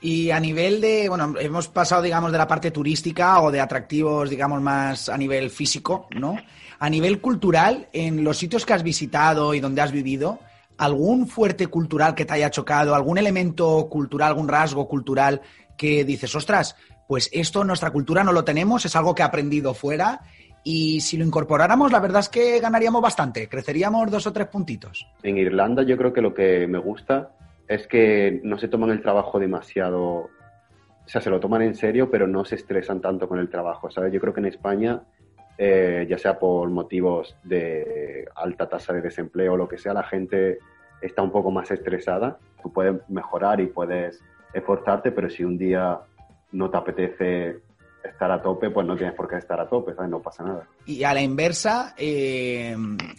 Y a nivel de, bueno, hemos pasado, digamos, de la parte turística o de atractivos, digamos, más a nivel físico, ¿no? A nivel cultural, en los sitios que has visitado y donde has vivido, ¿algún fuerte cultural que te haya chocado, algún elemento cultural, algún rasgo cultural que dices, ostras, pues esto nuestra cultura no lo tenemos, es algo que he aprendido fuera y si lo incorporáramos, la verdad es que ganaríamos bastante, creceríamos dos o tres puntitos. En Irlanda yo creo que lo que me gusta es que no se toman el trabajo demasiado, o sea, se lo toman en serio, pero no se estresan tanto con el trabajo, ¿sabes? Yo creo que en España, eh, ya sea por motivos de alta tasa de desempleo o lo que sea, la gente está un poco más estresada. Tú puedes mejorar y puedes esforzarte, pero si un día no te apetece estar a tope, pues no tienes por qué estar a tope, ¿sabes? No pasa nada. Y a la inversa, eh,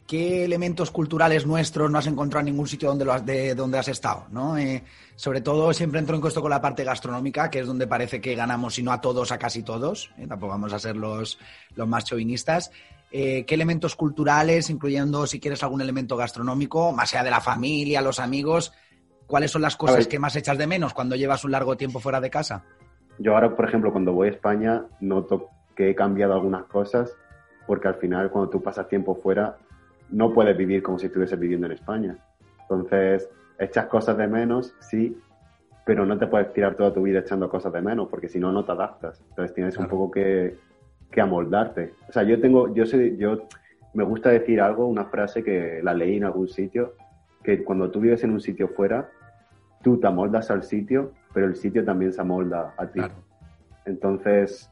¿qué elementos culturales nuestros no has encontrado en ningún sitio donde, lo has, de, donde has estado? ¿no? Eh, sobre todo, siempre entro en costo con la parte gastronómica, que es donde parece que ganamos, si no a todos, a casi todos. ¿eh? Tampoco vamos a ser los, los más chauvinistas. Eh, ¿Qué elementos culturales, incluyendo si quieres algún elemento gastronómico, más allá de la familia, los amigos, cuáles son las cosas que más echas de menos cuando llevas un largo tiempo fuera de casa? Yo ahora, por ejemplo, cuando voy a España, noto que he cambiado algunas cosas porque al final cuando tú pasas tiempo fuera no puedes vivir como si estuvieses viviendo en España. Entonces, echas cosas de menos, sí, pero no te puedes tirar toda tu vida echando cosas de menos porque si no, no te adaptas. Entonces tienes un Claro. poco que, que amoldarte. O sea, yo tengo, yo soy, yo me gusta decir algo, una frase que la leí en algún sitio, que cuando tú vives en un sitio fuera, tú te amoldas al sitio, pero el sitio también se amolda a ti. Claro. Entonces,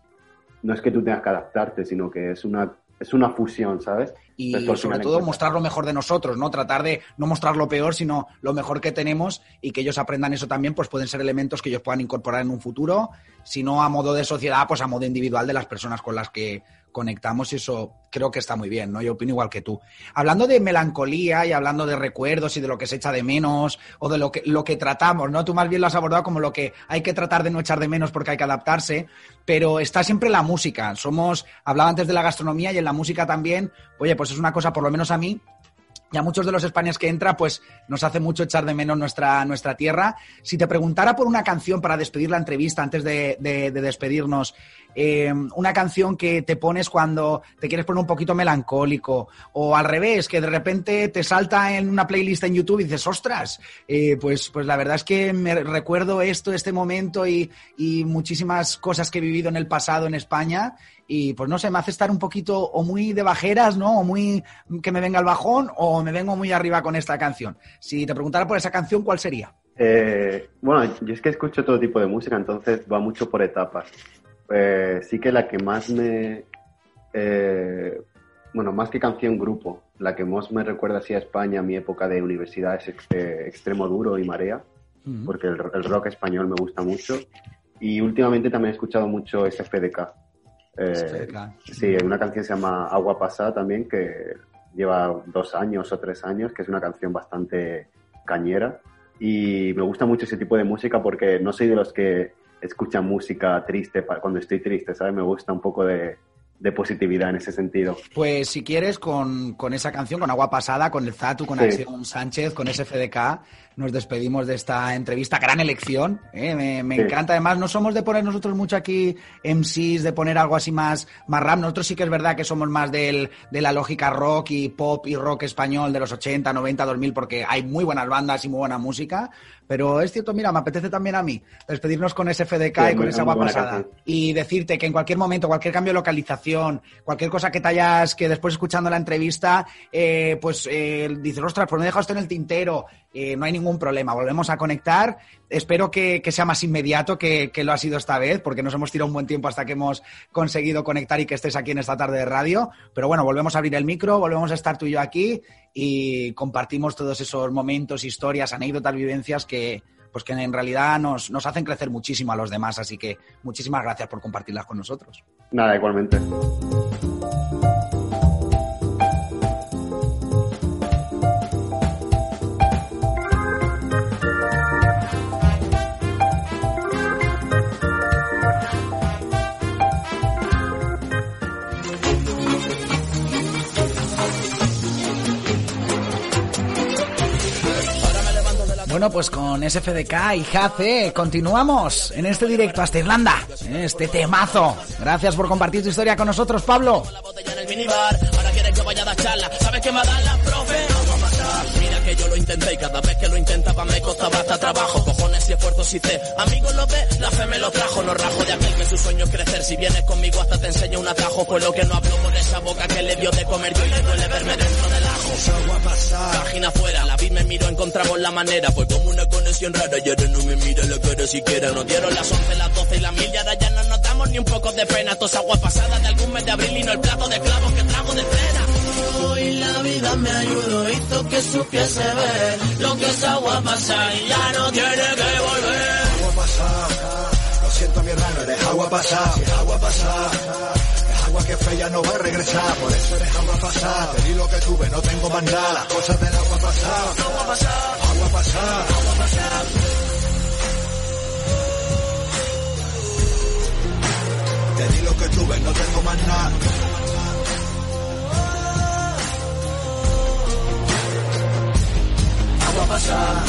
no es que tú tengas que adaptarte, sino que es una, es una fusión, ¿sabes? y sobre todo mostrar lo mejor de nosotros, ¿no? Tratar de no mostrar lo peor, sino lo mejor que tenemos y que ellos aprendan eso también, pues pueden ser elementos que ellos puedan incorporar en un futuro, si no a modo de sociedad, pues a modo individual de las personas con las que conectamos y eso creo que está muy bien, ¿no? Yo opino igual que tú. Hablando de melancolía y hablando de recuerdos y de lo que se echa de menos o de lo que, lo que tratamos, ¿no? Tú más bien lo has abordado como lo que hay que tratar de no echar de menos porque hay que adaptarse, pero está siempre la música. Somos, hablaba antes de la gastronomía y en la música también, oye, pues es una cosa, por lo menos a mí, y a muchos de los españoles que entra, pues nos hace mucho echar de menos nuestra, nuestra tierra. Si te preguntara por una canción para despedir la entrevista, antes de, de- de despedirnos, eh, una canción que te pones cuando te quieres poner un poquito melancólico, o al revés, que de repente te salta en una playlist en YouTube y dices, ostras, eh, pues, pues la verdad es que me recuerdo esto, este momento y, y muchísimas cosas que he vivido en el pasado en España y pues no sé, me hace estar un poquito o muy de bajeras, ¿no? O muy que me venga el bajón o me vengo muy arriba con esta canción. Si te preguntara por esa canción, ¿cuál sería? Eh, bueno, yo es que escucho todo tipo de música, entonces va mucho por etapas. Eh, sí que la que más me... eh, bueno, más que canción, grupo. La que más me recuerda así a España, a mi época de universidad, es ex- eh, Extremo Duro y Marea, porque el, el rock español me gusta mucho. Y últimamente también he escuchado mucho SFDK. SFDK. Sí, una canción se llama Agua Pasada también, que lleva dos años o tres años, que es una canción bastante cañera. Y me gusta mucho ese tipo de música porque no soy de los que escuchan música triste cuando estoy triste, ¿sabes? Me gusta un poco de, de positividad en ese sentido. Pues si quieres, con, con esa canción, con Agua Pasada, con el Zatu, con Sí. Acción Sánchez, con SFDK, nos despedimos de esta entrevista. Gran elección, ¿eh? me, me Sí. encanta. Además, no somos de poner nosotros mucho aquí MCs, de poner algo así más, más rap. Nosotros sí que es verdad que somos más del, de la lógica rock y pop y rock español de los 80, 90, 2000, porque hay muy buenas bandas y muy buena música. Pero es cierto, mira, me apetece también a mí despedirnos con SFDK Sí, y con esa agua pasada. canción. Y decirte que en cualquier momento, cualquier cambio de localización, cualquier cosa que te hayas, que después escuchando la entrevista, eh, pues eh, dices, ostras, pues me he dejado esto en el tintero, eh, no hay ningún problema, volvemos a conectar. Espero que, que sea más inmediato que, que lo ha sido esta vez, porque nos hemos tirado un buen tiempo hasta que hemos conseguido conectar y que estés aquí en esta tarde de radio. Pero bueno, volvemos a abrir el micro, volvemos a estar tú y yo aquí y compartimos todos esos momentos, historias, anécdotas, vivencias que, pues que en realidad nos, nos hacen crecer muchísimo a los demás. Así que muchísimas gracias por compartirlas con nosotros. Nada, igualmente. Bueno, pues con SFDK y JACE continuamos en este directo hasta Irlanda, en este temazo. Gracias por compartir tu historia con nosotros, Pablo. la botella en el minibar. Ahora quieres que vaya a dar charla. ¿Sabes qué me da la. Mira que yo lo intenté y cada vez que lo intentaba me costaba hasta trabajo. Cojones y esfuerzos hice. Amigos lo ve, la fe me lo trajo. No rajo de aquel que su sueño es crecer. Si vienes conmigo hasta te enseño un atajo. Fue lo que no hablo por esa boca que le dio de comer. Yo y le duele verme dentro Página afuera, la vi me miró, encontramos la manera. Fue como una conexión rara y ahora no me mira la cara siquiera. Nos dieron las 11, las 12 y la mil y ahora ya no nos damos ni un poco de pena. Tos agua pasada de algún mes de abril y no el plato de clavos que trago de cera. Hoy la vida me ayudó, hizo que supiese ver lo que es agua pasada y ya no tiene que volver. agua pasada. Lo siento mi hermano, eres agua pasada. Si es agua pasada. Agua que fea no va a regresar. Por eso eres agua pasada. Te di lo que tuve, no tengo más nada. Las cosas del agua pasada. Agua pasada. Agua pasada. Agua pasada. Te di lo que tuve, no tengo más nada. Agua pasada.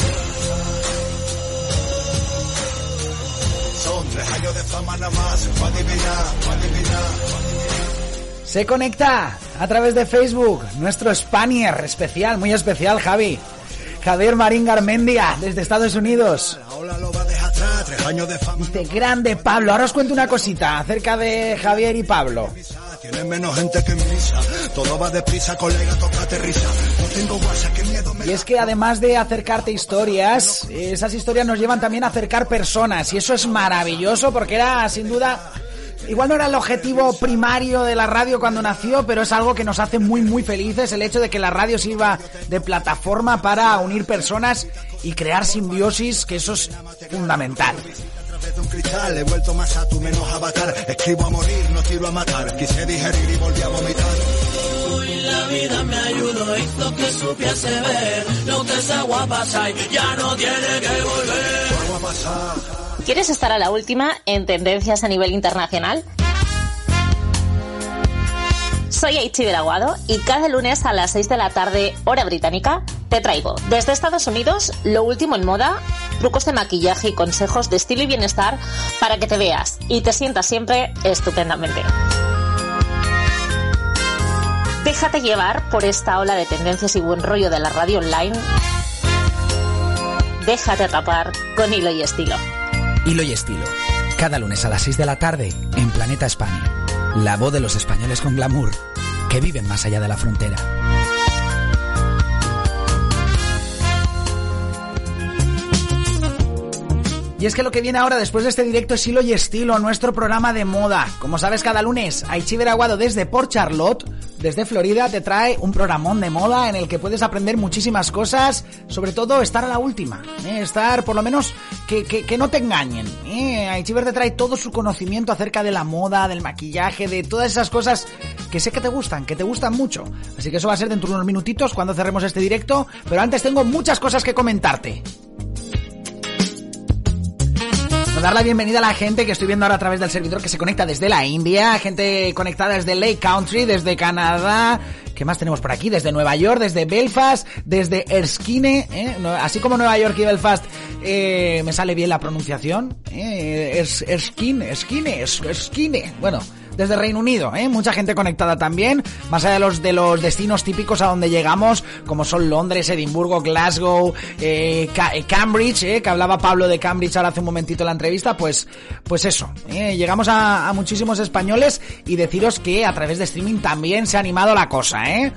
Son tres años de fama nada más. Fue adivinar, fue adivinar. Se conecta a través de Facebook nuestro Spanier especial, muy especial, Javi. Javier Marín Garmendia, desde Estados Unidos. Este grande Pablo. Ahora os cuento una cosita acerca de Javier y Pablo. Y es que además de acercarte historias, esas historias nos llevan también a acercar personas. Y eso es maravilloso porque era, sin duda, igual no era el objetivo primario de la radio cuando nació, pero es algo que nos hace muy, muy felices. El hecho de que la radio sirva de plataforma para unir personas y crear simbiosis, que eso es fundamental. ¿Quieres estar a la última en tendencias a nivel internacional? Soy Aichi Aguado y cada lunes a las 6 de la tarde, hora británica, te traigo desde Estados Unidos lo último en moda, trucos de maquillaje y consejos de estilo y bienestar para que te veas y te sientas siempre estupendamente. Déjate llevar por esta ola de tendencias y buen rollo de la radio online. Déjate atrapar con hilo y estilo. Hilo y estilo. Cada lunes a las 6 de la tarde en Planeta España. La voz de los españoles con glamour que viven más allá de la frontera. Y es que lo que viene ahora después de este directo es hilo y estilo, nuestro programa de moda. Como sabes, cada lunes Aichi Aguado desde Port Charlotte, desde Florida, te trae un programón de moda en el que puedes aprender muchísimas cosas, sobre todo estar a la última, ¿eh? estar por lo menos que, que, no te engañen. ¿eh? Aichiver te trae todo su conocimiento acerca de la moda, del maquillaje, de todas esas cosas que sé que te gustan, que te gustan mucho. Así que eso va a ser dentro de unos minutitos cuando cerremos este directo, pero antes tengo muchas cosas que comentarte. Dar la bienvenida a la gente que estoy viendo ahora a través del servidor que se conecta desde la India, gente conectada desde Lake Country, desde Canadá. ¿Qué más tenemos por aquí? Desde Nueva York, desde Belfast, desde Erskine, ¿eh? Así como Nueva York y Belfast eh, me sale bien la pronunciación. ¿eh? Erskine, Erskine, Erskine. Bueno, desde Reino Unido, ¿eh? Mucha gente conectada también, más allá de los, de los destinos típicos a donde llegamos, como son Londres, Edimburgo, Glasgow, eh, eh, Cambridge, ¿eh? Que hablaba Pablo de Cambridge ahora hace un momentito en la entrevista, pues, pues eso, ¿eh? Llegamos a muchísimos españoles y deciros que a través de streaming también se ha animado la cosa, ¿eh?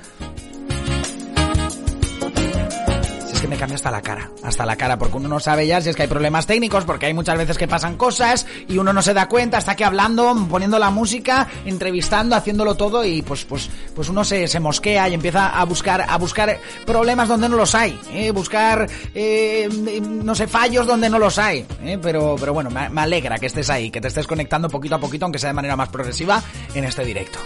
Me cambia hasta la cara, hasta la cara, porque uno no sabe ya si es que hay problemas técnicos, porque hay muchas veces que pasan cosas y uno no se da cuenta, está aquí hablando, poniendo la música, entrevistando, haciéndolo todo y pues pues pues uno se, se mosquea y empieza a buscar a buscar problemas donde no los hay, ¿eh? buscar eh, no sé fallos donde no los hay, ¿eh? pero pero bueno me alegra que estés ahí, que te estés conectando poquito a poquito, aunque sea de manera más progresiva en este directo.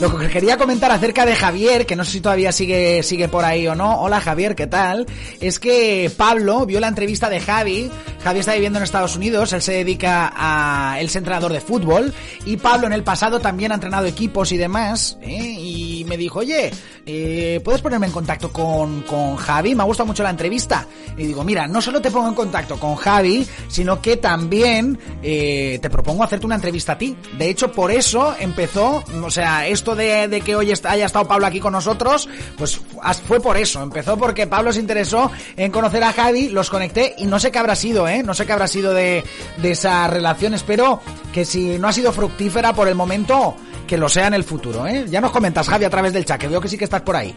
Lo que quería comentar acerca de Javier, que no sé si todavía sigue, sigue por ahí o no. Hola Javier, ¿qué tal? Es que Pablo vio la entrevista de Javi. Javi está viviendo en Estados Unidos, él se dedica a... él es entrenador de fútbol. Y Pablo en el pasado también ha entrenado equipos y demás. ¿eh? Y me dijo, oye, eh, ¿puedes ponerme en contacto con, con Javi? Me ha gustado mucho la entrevista. Y digo, mira, no solo te pongo en contacto con Javi, sino que también eh, te propongo hacerte una entrevista a ti. De hecho, por eso empezó, o sea, esto de, que hoy haya estado Pablo aquí con nosotros, pues fue por eso. Empezó porque Pablo se interesó en conocer a Javi, los conecté y no sé qué habrá sido, ¿eh? No sé qué habrá sido de, de esa relación. Espero que si no ha sido fructífera por el momento, que lo sea en el futuro, ¿eh? Ya nos comentas, Javi, a través del chat, que veo que sí que estás por ahí.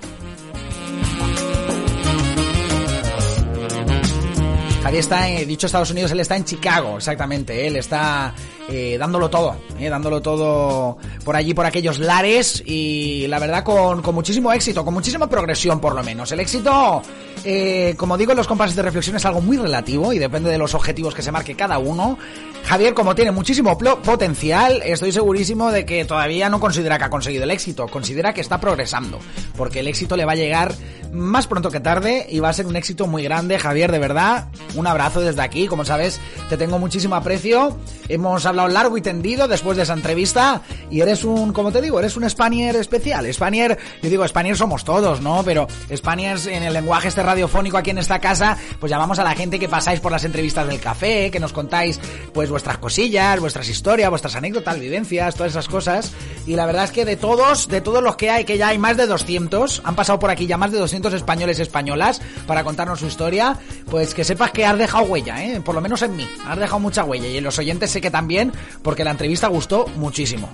Javi está, eh, dicho Estados Unidos, él está en Chicago, exactamente. Él está eh, dándolo todo, eh, dándolo todo por allí, por aquellos lares y la verdad con, con muchísimo éxito, con muchísima progresión por lo menos. El éxito, eh, como digo en los compases de reflexión, es algo muy relativo y depende de los objetivos que se marque cada uno. Javier, como tiene muchísimo potencial, estoy segurísimo de que todavía no considera que ha conseguido el éxito, considera que está progresando, porque el éxito le va a llegar más pronto que tarde y va a ser un éxito muy grande. Javier, de verdad, un abrazo desde aquí. Como sabes, te tengo muchísimo aprecio. Hemos hablado largo y tendido después de esa entrevista y eres un, como te digo, eres un Spanier especial. Spanier, yo digo, Spanier somos todos, ¿no? Pero Spaniers en el lenguaje este radiofónico aquí en esta casa, pues llamamos a la gente que pasáis por las entrevistas del café, que nos contáis pues vuestras cosillas, vuestras historias, vuestras anécdotas, vivencias, todas esas cosas. Y la verdad es que de todos, de todos los que hay, que ya hay más de 200, han pasado por aquí ya más de 200 españoles españolas para contarnos su historia, pues que sepas que has dejado huella, ¿eh? Por lo menos en mí, has dejado mucha huella. Y en los oyentes sé que también, porque la entrevista gustó muchísimo.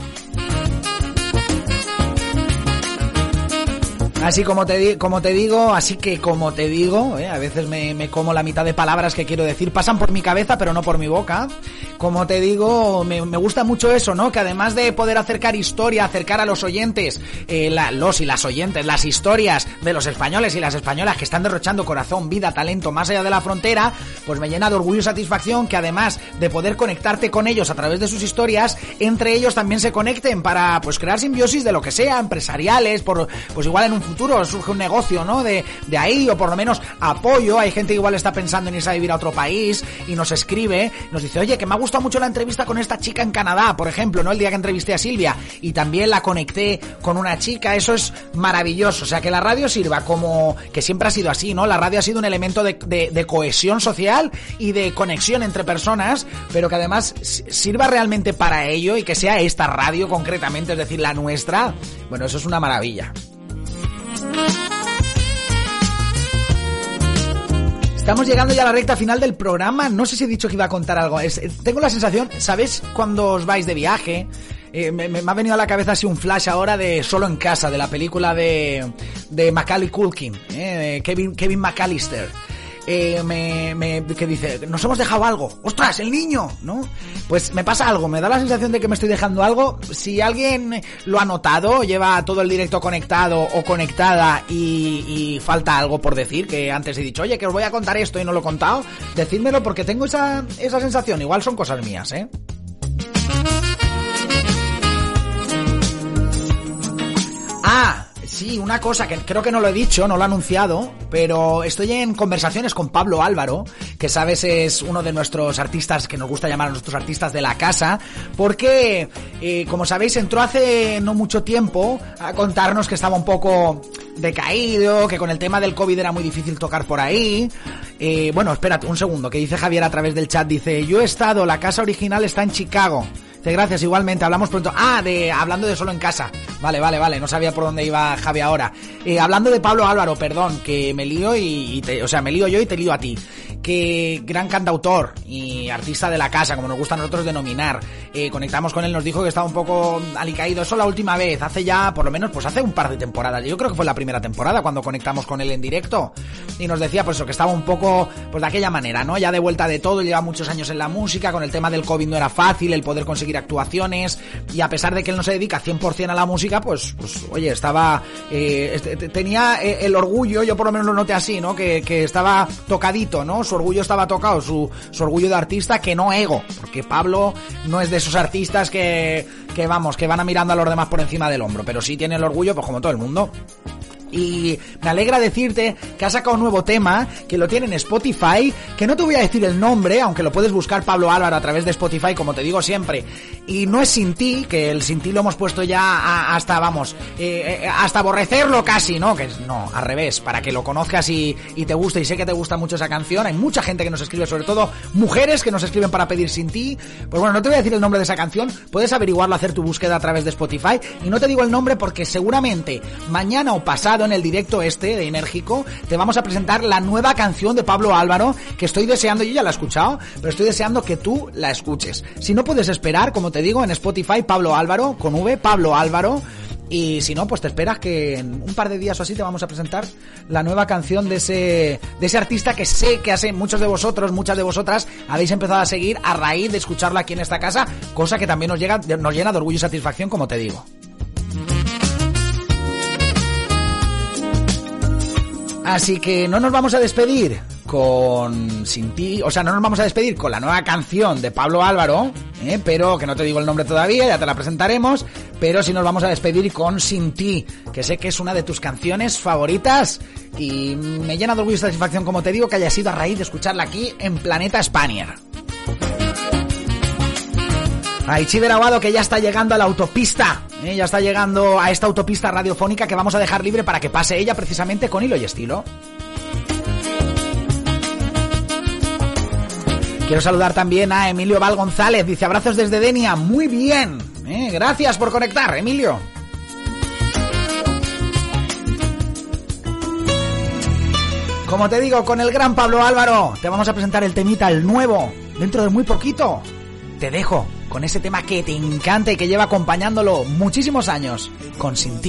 Así como te, como te digo, así que como te digo, ¿eh? a veces me, me como la mitad de palabras que quiero decir, pasan por mi cabeza pero no por mi boca. Como te digo, me, me gusta mucho eso, ¿no? Que además de poder acercar historia, acercar a los oyentes, eh, los y las oyentes, las historias de los españoles y las españolas que están derrochando corazón, vida, talento más allá de la frontera, pues me llena de orgullo y satisfacción que además de poder conectarte con ellos a través de sus historias, entre ellos también se conecten para pues crear simbiosis de lo que sea, empresariales, por pues igual en un futuro surge un negocio, ¿no? De, de ahí, o por lo menos apoyo. Hay gente que igual está pensando en irse a vivir a otro país y nos escribe, nos dice, oye, que me ha gustado mucho la entrevista con esta chica en Canadá, por ejemplo, ¿no? El día que entrevisté a Silvia y también la conecté con una chica, eso es maravilloso. O sea, que la radio sirva como, que siempre ha sido así, ¿no? La radio ha sido un elemento de, de- cohesión social y de conexión entre personas, pero que además sirva realmente para ello y que sea esta radio concretamente, es decir, la nuestra. Bueno, eso es una maravilla. Estamos llegando ya a la recta final del programa. No sé si he dicho que iba a contar algo. Eh, tengo la sensación, ¿sabéis cuando os vais de viaje? Eh, me, ha venido a la cabeza así un flash ahora de Solo en Casa, de la película de, de Macaulay Culkin, eh, Kevin, Kevin McAllister. Eh, me, me- que dice, nos hemos dejado algo. ¡Ostras, el niño! ¿No? Pues me pasa algo, me da la sensación de que me estoy dejando algo. Si alguien lo ha notado, lleva todo el directo conectado o conectada y, y falta algo por decir, que antes he dicho, oye, que os voy a contar esto y no lo he contado, decídmelo porque tengo esa, esa sensación. Igual son cosas mías, ¿eh? Ah, sí, una cosa que creo que no lo he dicho, no lo he anunciado, pero estoy en conversaciones con Pablo Álvaro, que sabes es uno de nuestros artistas que nos gusta llamar a nuestros artistas de la casa, porque, eh, como sabéis, entró hace no mucho tiempo a contarnos que estaba un poco decaído, que con el tema del COVID era muy difícil tocar por ahí. Eh, bueno, espérate un segundo, que dice Javier a través del chat, dice, yo he estado, la casa original está en Chicago. Gracias, igualmente, hablamos pronto. Ah, de hablando de solo en casa. Vale, vale, vale, no sabía por dónde iba Javi ahora. Eh, hablando de Pablo Álvaro, perdón, que me lío y, y te, o sea, me lío yo y te lío a ti. Que gran cantautor y artista de la casa, como nos gusta a nosotros denominar. Eh, conectamos con él, nos dijo que estaba un poco alicaído. Eso la última vez, hace ya, por lo menos, pues hace un par de temporadas. Yo creo que fue la primera temporada cuando conectamos con él en directo. Y nos decía, pues eso, que estaba un poco, pues de aquella manera, ¿no? Ya de vuelta de todo, lleva muchos años en la música, con el tema del COVID no era fácil, el poder conseguir actuaciones, y a pesar de que él no se dedica 100% a la música, pues, pues oye, estaba, eh, este, te- tenía eh, el orgullo, yo por lo menos lo noté así, ¿no? Que, que estaba tocadito, ¿no? Orgullo estaba tocado, su, orgullo de artista, que no ego, porque Pablo no es de esos artistas que, que vamos, que van a mirando a los demás por encima del hombro, pero sí tiene el orgullo, pues como todo el mundo. Y me alegra decirte que ha sacado un nuevo tema, que lo tiene en Spotify, que no te voy a decir el nombre, aunque lo puedes buscar Pablo Álvaro a través de Spotify, como te digo siempre. Y no es sin ti, que el sin ti lo hemos puesto ya hasta, vamos, eh, eh, hasta aborrecerlo casi, ¿no? Que no, al revés, para que lo conozcas y te guste, y sé que te gusta mucho esa canción. Hay mucha gente que nos escribe, sobre todo mujeres que nos escriben para pedir sin ti. Pues bueno, no te voy a decir el nombre de esa canción, puedes averiguarlo, hacer tu búsqueda a través de Spotify. Y no te digo el nombre porque seguramente mañana o pasado en el directo este de Enérgico te vamos a presentar la nueva canción de Pablo Álvaro que estoy deseando, yo ya la he escuchado, pero estoy deseando que tú la escuches. Si no puedes esperar, como te digo, en Spotify Pablo Álvaro, con V, Pablo Álvaro. Y si no, pues te esperas que en un par de días o así te vamos a presentar la nueva canción de ese, de ese artista que sé que hace muchos de vosotros, muchas de vosotras, habéis empezado a seguir a raíz de escucharla aquí en esta casa, cosa que también nos, llega, nos llena de orgullo y satisfacción, como te digo. Así que no nos vamos a despedir con Sin ti, o sea, no nos vamos a despedir con la nueva canción de Pablo Álvaro, ¿eh? pero que no te digo el nombre todavía, ya te la presentaremos, pero sí nos vamos a despedir con Sin ti, que sé que es una de tus canciones favoritas y me llena de orgullo y satisfacción, como te digo, que haya sido a raíz de escucharla aquí en Planeta España. A Ichiber Aguado que ya está llegando a la autopista, ¿eh? ya está llegando a esta autopista radiofónica que vamos a dejar libre para que pase ella precisamente con hilo y estilo. Quiero saludar también a Emilio Val González, dice abrazos desde Denia, muy bien, ¿eh? gracias por conectar, Emilio. Como te digo, con el gran Pablo Álvaro, te vamos a presentar el temita, el nuevo, dentro de muy poquito. Te dejo con ese tema que te encanta y que lleva acompañándolo muchísimos años, con Sin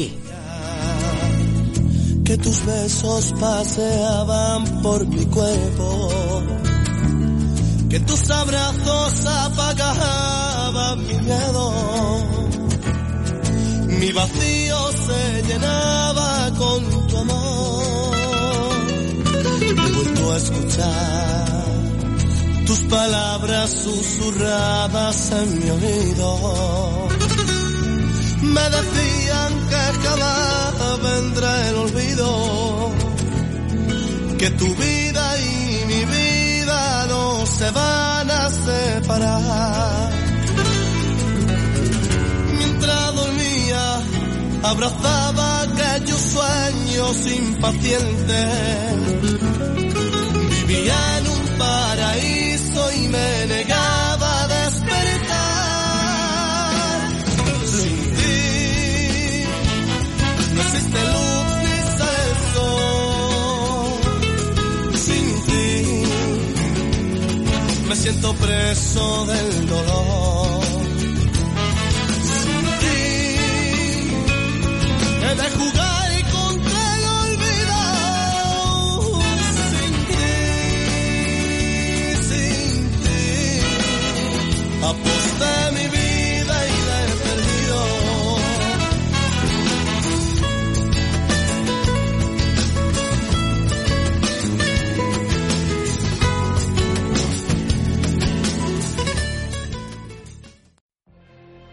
que tus besos paseaban por mi cuerpo, que tus abrazos apagaban mi miedo, mi vacío se llenaba con tu amor. He vuelto escuchar tus palabras susurradas en mi oído. Me decían que jamás vendrá el olvido, que tu vida y mi vida no se van a separar. Mientras dormía, abrazaba aquellos sueños impacientes. Vivía me negaba a despertar. Sin ti no existe luz ni sale sol. Sin ti me siento preso del dolor. Sin ti he de jugar